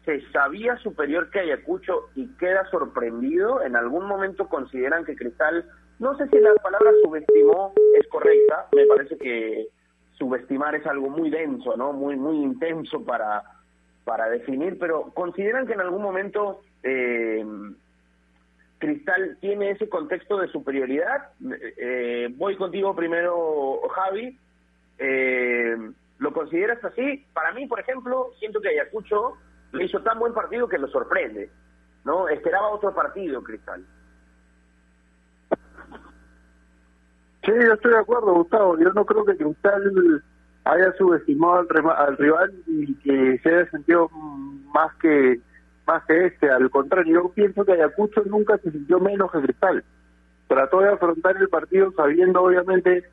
se sabía superior que Ayacucho y queda sorprendido. En algún momento consideran que Cristal, no sé si la palabra subestimó es correcta, me parece que subestimar es algo muy denso, ¿no? Muy, muy intenso para, para definir, pero consideran que en algún momento eh, Cristal tiene ese contexto de superioridad. Eh, voy contigo primero, Javi. Eh, ¿Lo consideras así? Para mí, por ejemplo, siento que Ayacucho le hizo tan buen partido que lo sorprende. ¿no? Esperaba otro partido, Cristal. Sí, yo estoy de acuerdo, Gustavo. Yo no creo que Cristal haya subestimado al, al rival y que se haya sentido más que más que este. Al contrario, yo pienso que Ayacucho nunca se sintió menos que Cristal. Trató de afrontar el partido sabiendo, obviamente,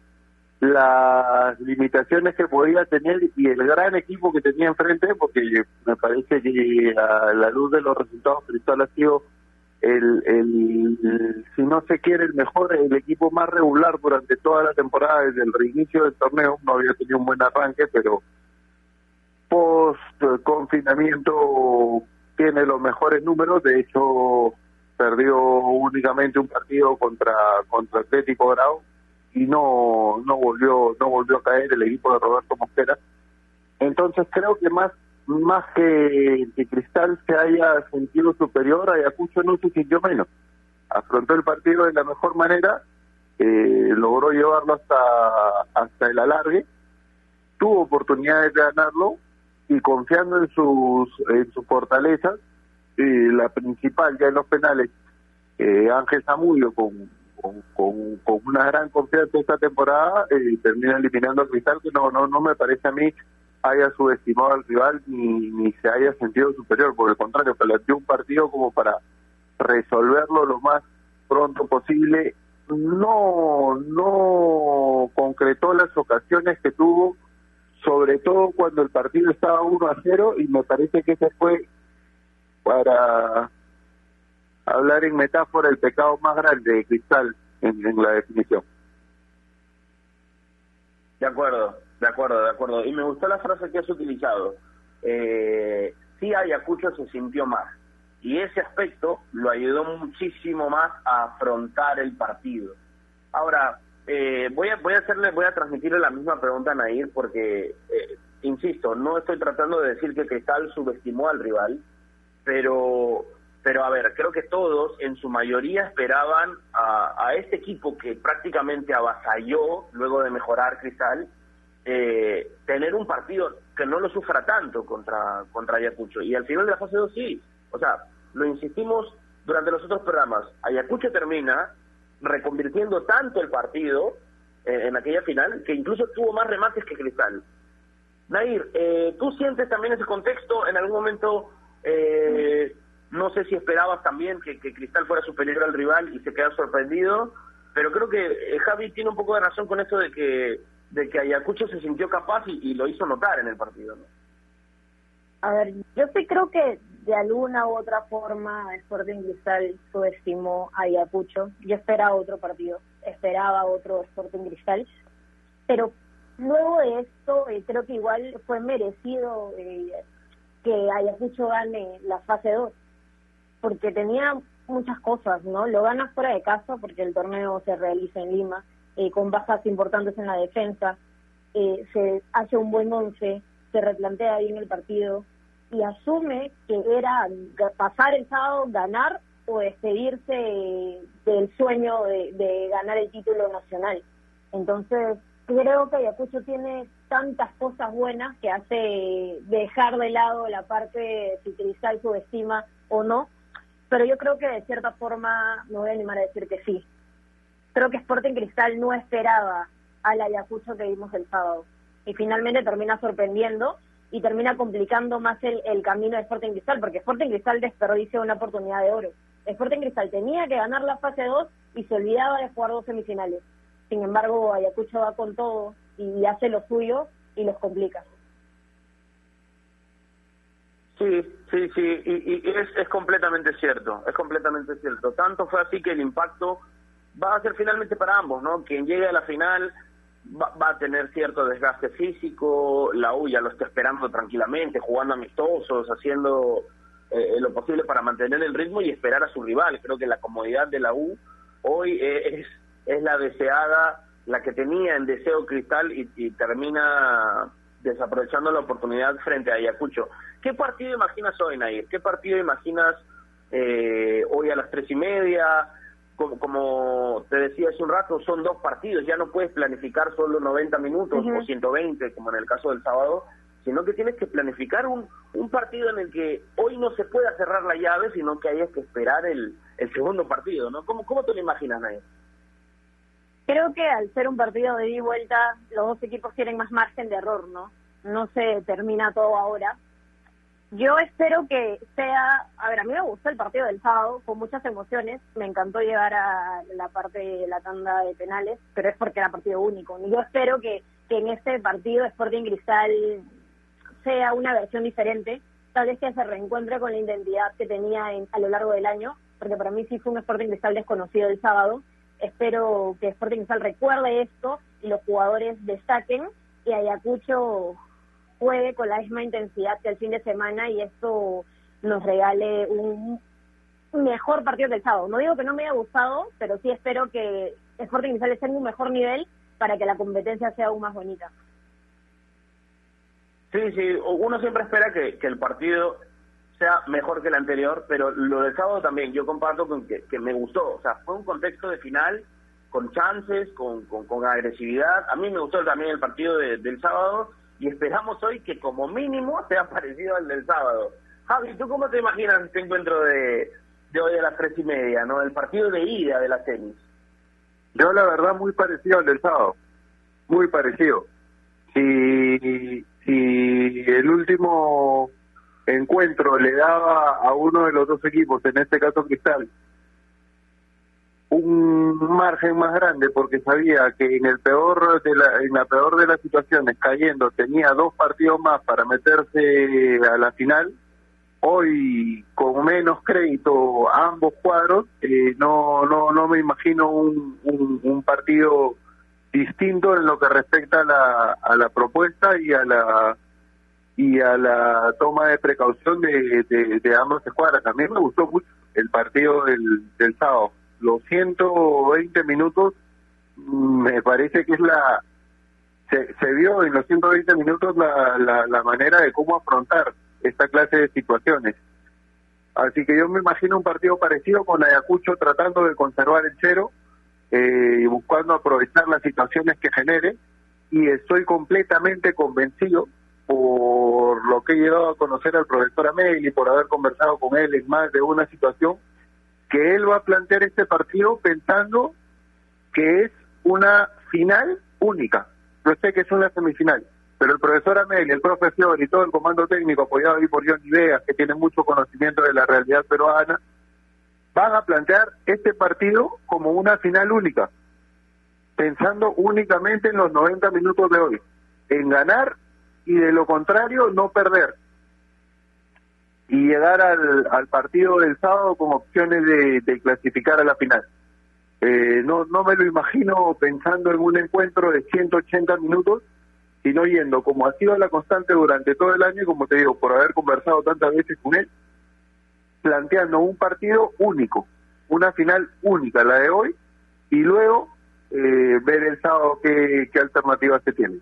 las limitaciones que podía tener y el gran equipo que tenía enfrente, porque me parece que a la luz de los resultados, Cristal ha sido el, el, si no se quiere, el mejor, el equipo más regular durante toda la temporada, desde el reinicio del torneo, no había tenido un buen arranque, pero post confinamiento tiene los mejores números, de hecho perdió únicamente un partido contra contra Atlético Grau y no no volvió no volvió a caer el equipo de Roberto Mosquera. Entonces creo que más más que, Cristal se haya sentido superior, Ayacucho no se sintió menos. Afrontó el partido de la mejor manera, eh, logró llevarlo hasta, hasta el alargue, tuvo oportunidades de ganarlo y confiando en sus, en sus fortalezas, eh, la principal ya en los penales, eh, Ángel Zamudio con, con, con, una gran confianza esta temporada, eh, termina eliminando a Cristal, que no, no, no me parece a mí haya subestimado al rival ni, ni se haya sentido superior, por el contrario, planteó un partido como para resolverlo lo más pronto posible. No, no concretó las ocasiones que tuvo, sobre todo cuando el partido estaba 1 a 0 y me parece que ese fue para hablar en metáfora el pecado más grande de Cristal en, la definición. De acuerdo, de acuerdo, de acuerdo. Y me gustó la frase que has utilizado. Eh, sí, Ayacucho se sintió más. Y ese aspecto lo ayudó muchísimo más a afrontar el partido. Ahora, eh, voy a voy a hacerle, voy a transmitirle la misma pregunta a Nair porque, eh, insisto, no estoy tratando de decir que Cristal subestimó al rival, pero pero a ver, creo que todos en su mayoría esperaban a, este equipo que prácticamente avasalló luego de mejorar Cristal, eh, tener un partido que no lo sufra tanto contra, contra Ayacucho. Y al final de la fase 2 sí, o sea, lo insistimos durante los otros programas, Ayacucho termina reconvirtiendo tanto el partido eh, en aquella final que incluso tuvo más remates que Cristal. Nair, eh, ¿tú sientes también ese contexto? En algún momento, eh, no sé si esperabas también que, Cristal fuera superior al rival y se quedó sorprendido, pero creo que eh, Javi tiene un poco de razón con esto de que de que Ayacucho se sintió capaz y, y lo hizo notar en el partido. ¿no? A ver, yo sí creo que de alguna u otra forma Sporting Cristal subestimó a Ayacucho. Yo esperaba otro partido, esperaba otro Sporting Cristal, pero luego de esto eh, creo que igual fue merecido eh, que Ayacucho gane la fase 2, porque tenía muchas cosas, ¿no? Lo gana fuera de casa porque el torneo se realiza en Lima, eh, con bajas importantes en la defensa, eh, se hace un buen once, se replantea bien el partido y asume que era pasar el sábado, ganar o despedirse del sueño de, ganar el título nacional. Entonces, creo que Ayacucho tiene tantas cosas buenas que hace dejar de lado la parte de si Cristal subestima o no, pero yo creo que de cierta forma me voy a animar a decir que sí. Creo que Sporting Cristal no esperaba al Ayacucho que vimos el sábado y finalmente termina sorprendiendo y termina complicando más el, camino de Sporting Cristal, porque Sporting Cristal desperdicia una oportunidad de oro. Sporting Cristal tenía que ganar la fase 2 y se olvidaba de jugar dos semifinales. Sin embargo, Ayacucho va con todo y hace lo suyo y los complica. Sí, Sí, sí, y, es, es completamente cierto, es completamente cierto. Tanto fue así que el impacto va a ser finalmente para ambos, ¿no? Quien llegue a la final va, va a tener cierto desgaste físico, la U ya lo está esperando tranquilamente, jugando amistosos, haciendo eh, lo posible para mantener el ritmo y esperar a su rival. Creo que la comodidad de la U hoy es, es la deseada, la que tenía en deseo Cristal y, y termina desaprovechando la oportunidad frente a Ayacucho. ¿Qué partido imaginas hoy, Nair? ¿Qué partido imaginas eh, hoy a las tres y media? Como, como te decía hace un rato, son dos partidos, ya no puedes planificar solo 90 minutos Ujú. o 120, como en el caso del sábado, sino que tienes que planificar un, un partido en el que hoy no se pueda cerrar la llave, sino que hayas que esperar el, el segundo partido, ¿no? ¿Cómo, cómo te lo imaginas, Nair? Creo que al ser un partido de ida y vuelta, los dos equipos tienen más margen de error, ¿no? No se termina todo ahora. Yo espero que sea, a ver, a mí me gustó el partido del sábado, con muchas emociones, me encantó llegar a la parte de la tanda de penales, pero es porque era partido único. Yo espero que, que en este partido Sporting Cristal sea una versión diferente, tal vez que se reencuentre con la identidad que tenía en- a lo largo del año, porque para mí sí fue un Sporting Cristal desconocido el sábado. Espero que Sporting Cristal recuerde esto y los jugadores destaquen y Ayacucho juegue con la misma intensidad que el fin de semana y esto nos regale un mejor partido que el sábado. No digo que no me haya gustado, pero sí espero que Sporting Cristal en un mejor nivel para que la competencia sea aún más bonita. Sí, sí, uno siempre espera que, el partido sea mejor que el anterior, pero lo del sábado también, yo comparto con que, que me gustó, o sea, fue un contexto de final con chances, con, con, agresividad, a mí me gustó también el partido de- del sábado y esperamos hoy que como mínimo sea (laughs) parecido al del sábado. Javi, ¿tú cómo te imaginas este encuentro de, de hoy a las tres y media, no? El partido de ida de la tenis. Yo la verdad muy parecido al del sábado, muy parecido. Si, si el último encuentro le daba a uno de los dos equipos, en este caso Cristal, un margen más grande porque sabía que en el peor de la, en la peor de las situaciones cayendo tenía dos partidos más para meterse a la final hoy con menos crédito ambos cuadros eh, no no no me imagino un, un, un partido distinto en lo que respecta a la, a la propuesta y a la y a la toma de precaución de, de, de ambas escuadras. También me gustó mucho el partido del, del sábado. Los 120 minutos mm, me parece que es la se, se vio en los 120 minutos la, la, la manera de cómo afrontar esta clase de situaciones. Así que yo me imagino un partido parecido con Ayacucho tratando de conservar el cero eh, y buscando aprovechar las situaciones que genere y estoy completamente convencido por lo que he llegado a conocer al profesor Amel y por haber conversado con él en más de una situación que él va a plantear este partido pensando que es una final única. Yo sé que es una semifinal, pero el profesor Amel, el profesor y todo el comando técnico apoyado ahí por Johnny Vegas, que tiene mucho conocimiento de la realidad peruana, van a plantear este partido como una final única, pensando únicamente en los 90 minutos de hoy, en ganar y de lo contrario no perder y llegar al, al partido del sábado con opciones de, clasificar a la final. Eh, no, no me lo imagino pensando en un encuentro de 180 minutos, sino yendo como ha sido la constante durante todo el año y como te digo, por haber conversado tantas veces con él, planteando un partido único, una final única, la de hoy, y luego eh, ver el sábado qué, qué alternativas se tienen.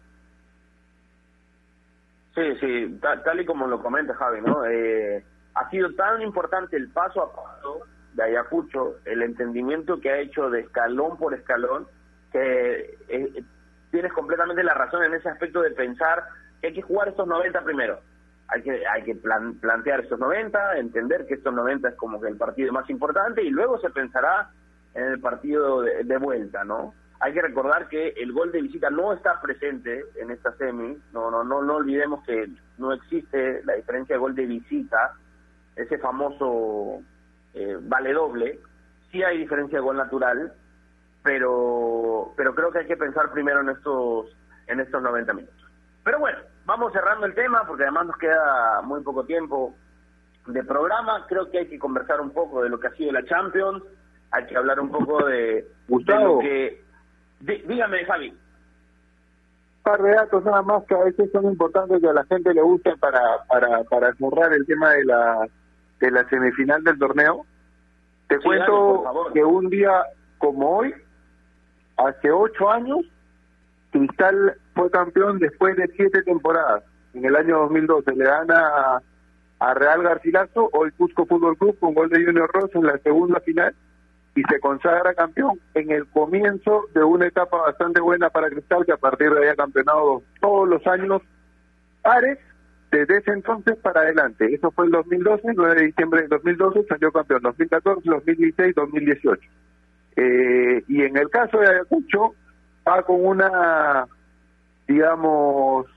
Sí, sí, ta- tal y como lo comenta Javi, ¿no? Eh, ha sido tan importante el paso a paso de Ayacucho, el entendimiento que ha hecho de escalón por escalón, que eh, tienes completamente la razón en ese aspecto de pensar que hay que jugar estos 90 primero. Hay que hay que plan- plantear estos 90, entender que estos 90 es como que el partido más importante y luego se pensará en el partido de, de vuelta, ¿no? Hay que recordar que el gol de visita no está presente en esta semi, no no no no olvidemos que no existe la diferencia de gol de visita, ese famoso eh, vale doble, sí hay diferencia de gol natural, pero pero creo que hay que pensar primero en estos en estos 90 minutos. Pero bueno, vamos cerrando el tema porque además nos queda muy poco tiempo de programa. Creo que hay que conversar un poco de lo que ha sido la Champions, hay que hablar un poco de, Gustavo. de lo que... Dí- dígame, Javi. Un par de datos nada más que a veces son importantes que a la gente le gusten para, para, para el tema de la, de la semifinal del torneo. Te Sí, cuento que un día como hoy, hace ocho años, Cristal fue campeón después de siete temporadas. En el año 2012 le gana a, a Real Garcilaso, hoy Cusco Fútbol Club, con gol de Junior Ross en la segunda final y se consagra campeón en el comienzo de una etapa bastante buena para Cristal, que a partir de ahí ha campeonado todos los años pares desde ese entonces para adelante. Eso fue el 2012, 9 de diciembre del 2012 salió campeón, 2014, 2016, 2018. Eh, y en el caso de Ayacucho, va con una, digamos,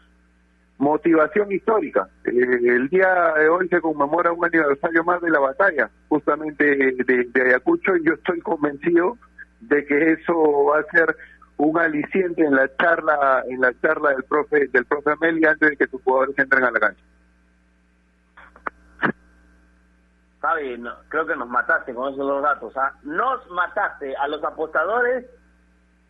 motivación histórica. Eh, el día de hoy se conmemora un aniversario más de la batalla, justamente de, Ayacucho, y yo estoy convencido de que eso va a ser un aliciente en la charla, en la charla del profe, del profe Amelia antes de que sus jugadores entren a la cancha. Javi, no, creo que nos mataste con esos dos datos. ¿ah? Nos mataste a los apostadores.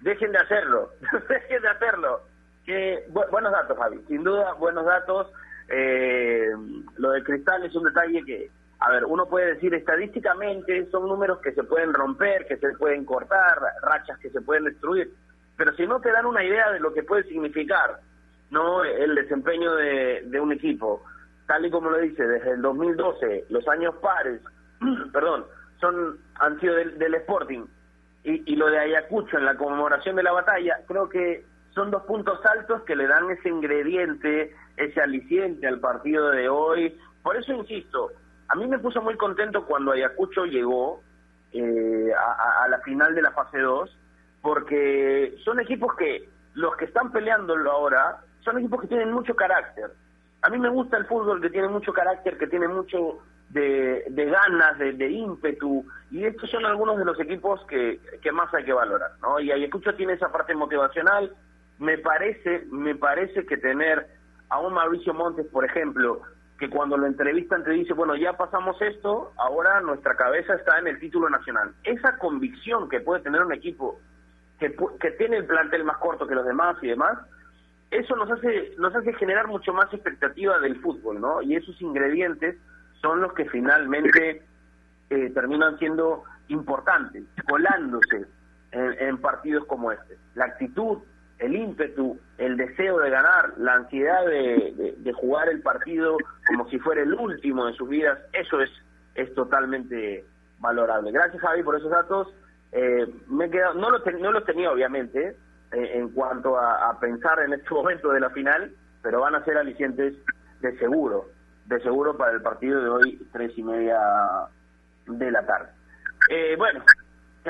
Dejen de hacerlo. (laughs) Dejen de hacerlo. Que bu- buenos datos, Javi. Sin duda, buenos datos. Eh, lo de Cristal es un detalle que, a ver, uno puede decir estadísticamente son números que se pueden romper, que se pueden cortar, rachas que se pueden destruir. Pero si no te dan una idea de lo que puede significar, no el desempeño de, un equipo, tal y como lo dice, desde el 2012, los años pares, (clears throat) perdón, son han sido del, del Sporting y lo de Ayacucho en la conmemoración de la batalla, creo que son dos puntos altos que le dan ese ingrediente, ese aliciente al partido de hoy. Por eso insisto, a mí me puso muy contento cuando Ayacucho llegó eh, a, la final de la fase 2, porque son equipos que los que están peleándolo ahora son equipos que tienen mucho carácter. A mí me gusta el fútbol que tiene mucho carácter, que tiene mucho de, de ganas, de, de ímpetu, y estos son algunos de los equipos que, que más hay que valorar, ¿no? Y Ayacucho tiene esa parte motivacional, me parece, me parece que tener a un Mauricio Montes, por ejemplo, que cuando lo entrevistan te dice, bueno, ya pasamos esto, ahora nuestra cabeza está en el título nacional. Esa convicción que puede tener un equipo que, que tiene el plantel más corto que los demás y demás, eso nos hace nos hace generar mucho más expectativa del fútbol, ¿no? Y esos ingredientes son los que finalmente eh, terminan siendo importantes, colándose en, en partidos como este. La actitud, el ímpetu, el deseo de ganar, la ansiedad de, jugar el partido como si fuera el último de sus vidas, eso es, es totalmente valorable. Gracias Javi por esos datos. Eh, me he quedado, no, lo ten- no los tenía obviamente eh, en cuanto a, a pensar en este (laughs) momento de la final, pero van a ser alicientes de seguro, de seguro para el partido de hoy, tres y media de la tarde. Eh, bueno,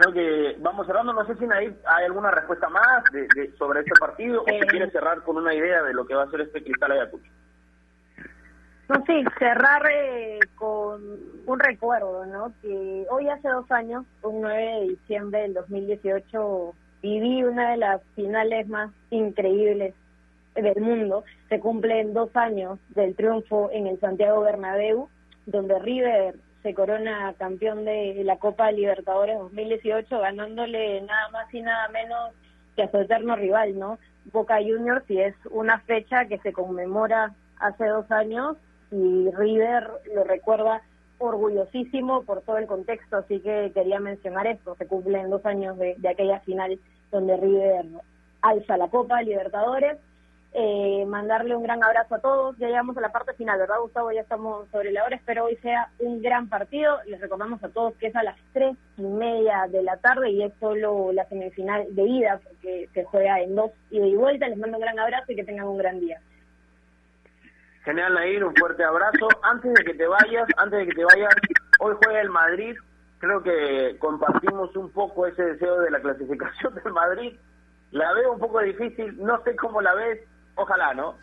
creo que vamos cerrando. No sé si hay, hay alguna respuesta más de, de- sobre este partido o Eh. se quiere cerrar con una idea de lo que va a ser este Cristal Ayacucho. No, sí, cerrar eh, con un recuerdo, ¿no? Que hoy hace dos años, un 9 de diciembre del 2018, viví una de las finales más increíbles del mundo. Se cumplen dos años del triunfo en el Santiago Bernabéu, donde River se corona campeón de la Copa Libertadores 2018, ganándole nada más y nada menos que a su eterno rival, ¿no? Boca Juniors, y es una fecha que se conmemora hace dos años y River lo recuerda orgullosísimo por todo el contexto, así que quería mencionar esto, se cumplen dos años de, de aquella final donde River alza la Copa Libertadores. Eh, mandarle un gran abrazo a todos. Ya llegamos a la parte final, ¿verdad, Gustavo? Ya estamos sobre la hora. Espero hoy sea un gran partido. Les recordamos a todos que es a las tres y media de la tarde y es solo la semifinal de ida porque se juega en dos ida y vuelta. Les mando un gran abrazo y que tengan un gran día. Genial, Nair, un fuerte abrazo. Antes de que te vayas, antes de que te vayas, hoy juega el Madrid. Creo que compartimos un poco ese deseo de la clasificación del Madrid. La veo un poco difícil, no sé cómo la ves. Ojalá, ¿no?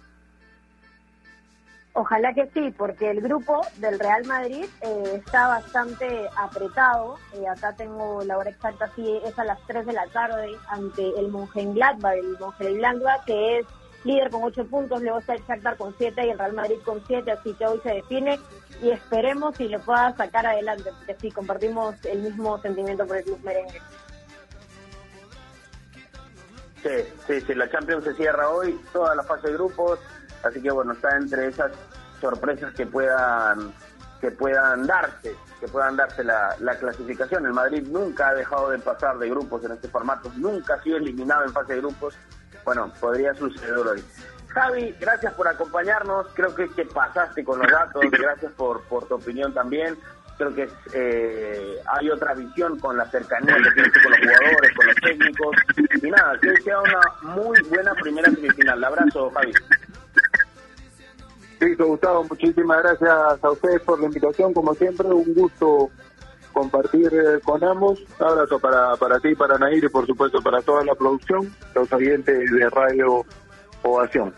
Ojalá que sí, porque el grupo del Real Madrid eh, está bastante apretado. Eh, acá tengo la hora exacta, sí, es a las 3 de la tarde ante el Mönchengladbach, el Mönchengladbach que es líder con ocho puntos, luego está el Shakhtar con siete y el Real Madrid con siete, así que hoy se define y esperemos si lo pueda sacar adelante, porque sí, compartimos el mismo sentimiento por el club merengue. Sí, sí, sí, la Champions se cierra hoy, toda la fase de grupos, así que bueno, está entre esas sorpresas que puedan que puedan darse, que puedan darse la, la clasificación. El Madrid nunca ha dejado de pasar de grupos en este formato, nunca ha sido eliminado en fase de grupos. Bueno, podría suceder hoy. Javi, gracias por acompañarnos, creo que, que pasaste con los datos, gracias por, por tu opinión también. Creo que eh, hay otra visión con la cercanía que tienes con los jugadores, con los técnicos. Y nada, que sea una muy buena primera semifinal. abrazo, Javi. Listo, Gustavo, muchísimas gracias a ustedes por la invitación, como siempre, un gusto compartir eh, con ambos. Abrazo para, para ti, para Nair y por supuesto para toda la producción, los oyentes de Radio Ovación.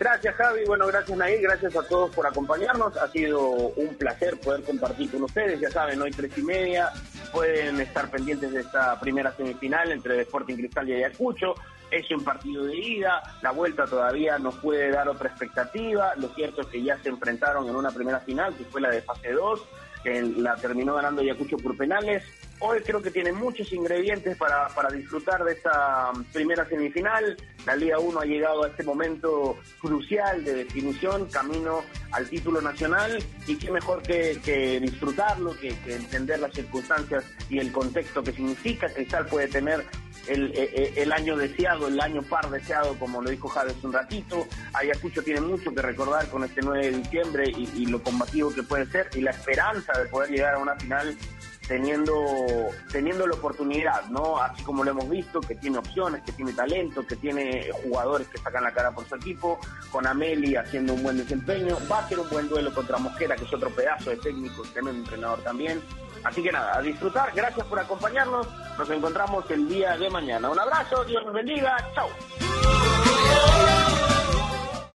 Gracias Javi, bueno, gracias Nair, gracias a todos por acompañarnos. Ha sido un placer poder compartir con ustedes. Ya saben, hoy tres y media pueden estar pendientes de esta primera semifinal entre Sporting Cristal y Ayacucho. Es un partido de ida, la vuelta todavía nos puede dar otra expectativa. Lo cierto es que ya se enfrentaron en una primera final, que fue la de fase 2, que la terminó ganando Ayacucho por penales. Hoy creo que tiene muchos ingredientes para, para disfrutar de esta um, primera semifinal. La Liga 1 ha llegado a este momento crucial de definición, camino al título nacional, y qué mejor que, que disfrutarlo, que, entender las circunstancias y el contexto que significa. Cristal puede tener el, el, el, año deseado, el año par deseado, como lo dijo Javi hace un ratito. Ayacucho tiene mucho que recordar con este 9 de diciembre y, lo combativo que puede ser y la esperanza de poder llegar a una final teniendo teniendo la oportunidad, ¿no? Así como lo hemos visto, que tiene opciones, que tiene talento, que tiene jugadores que sacan la cara por su equipo, con Ameli haciendo un buen desempeño, va a ser un buen duelo contra Mosquera, que es otro pedazo de técnico, tremendo entrenador también. Así que nada, a disfrutar, gracias por acompañarnos, nos encontramos el día de mañana. Un abrazo, Dios nos bendiga, chao.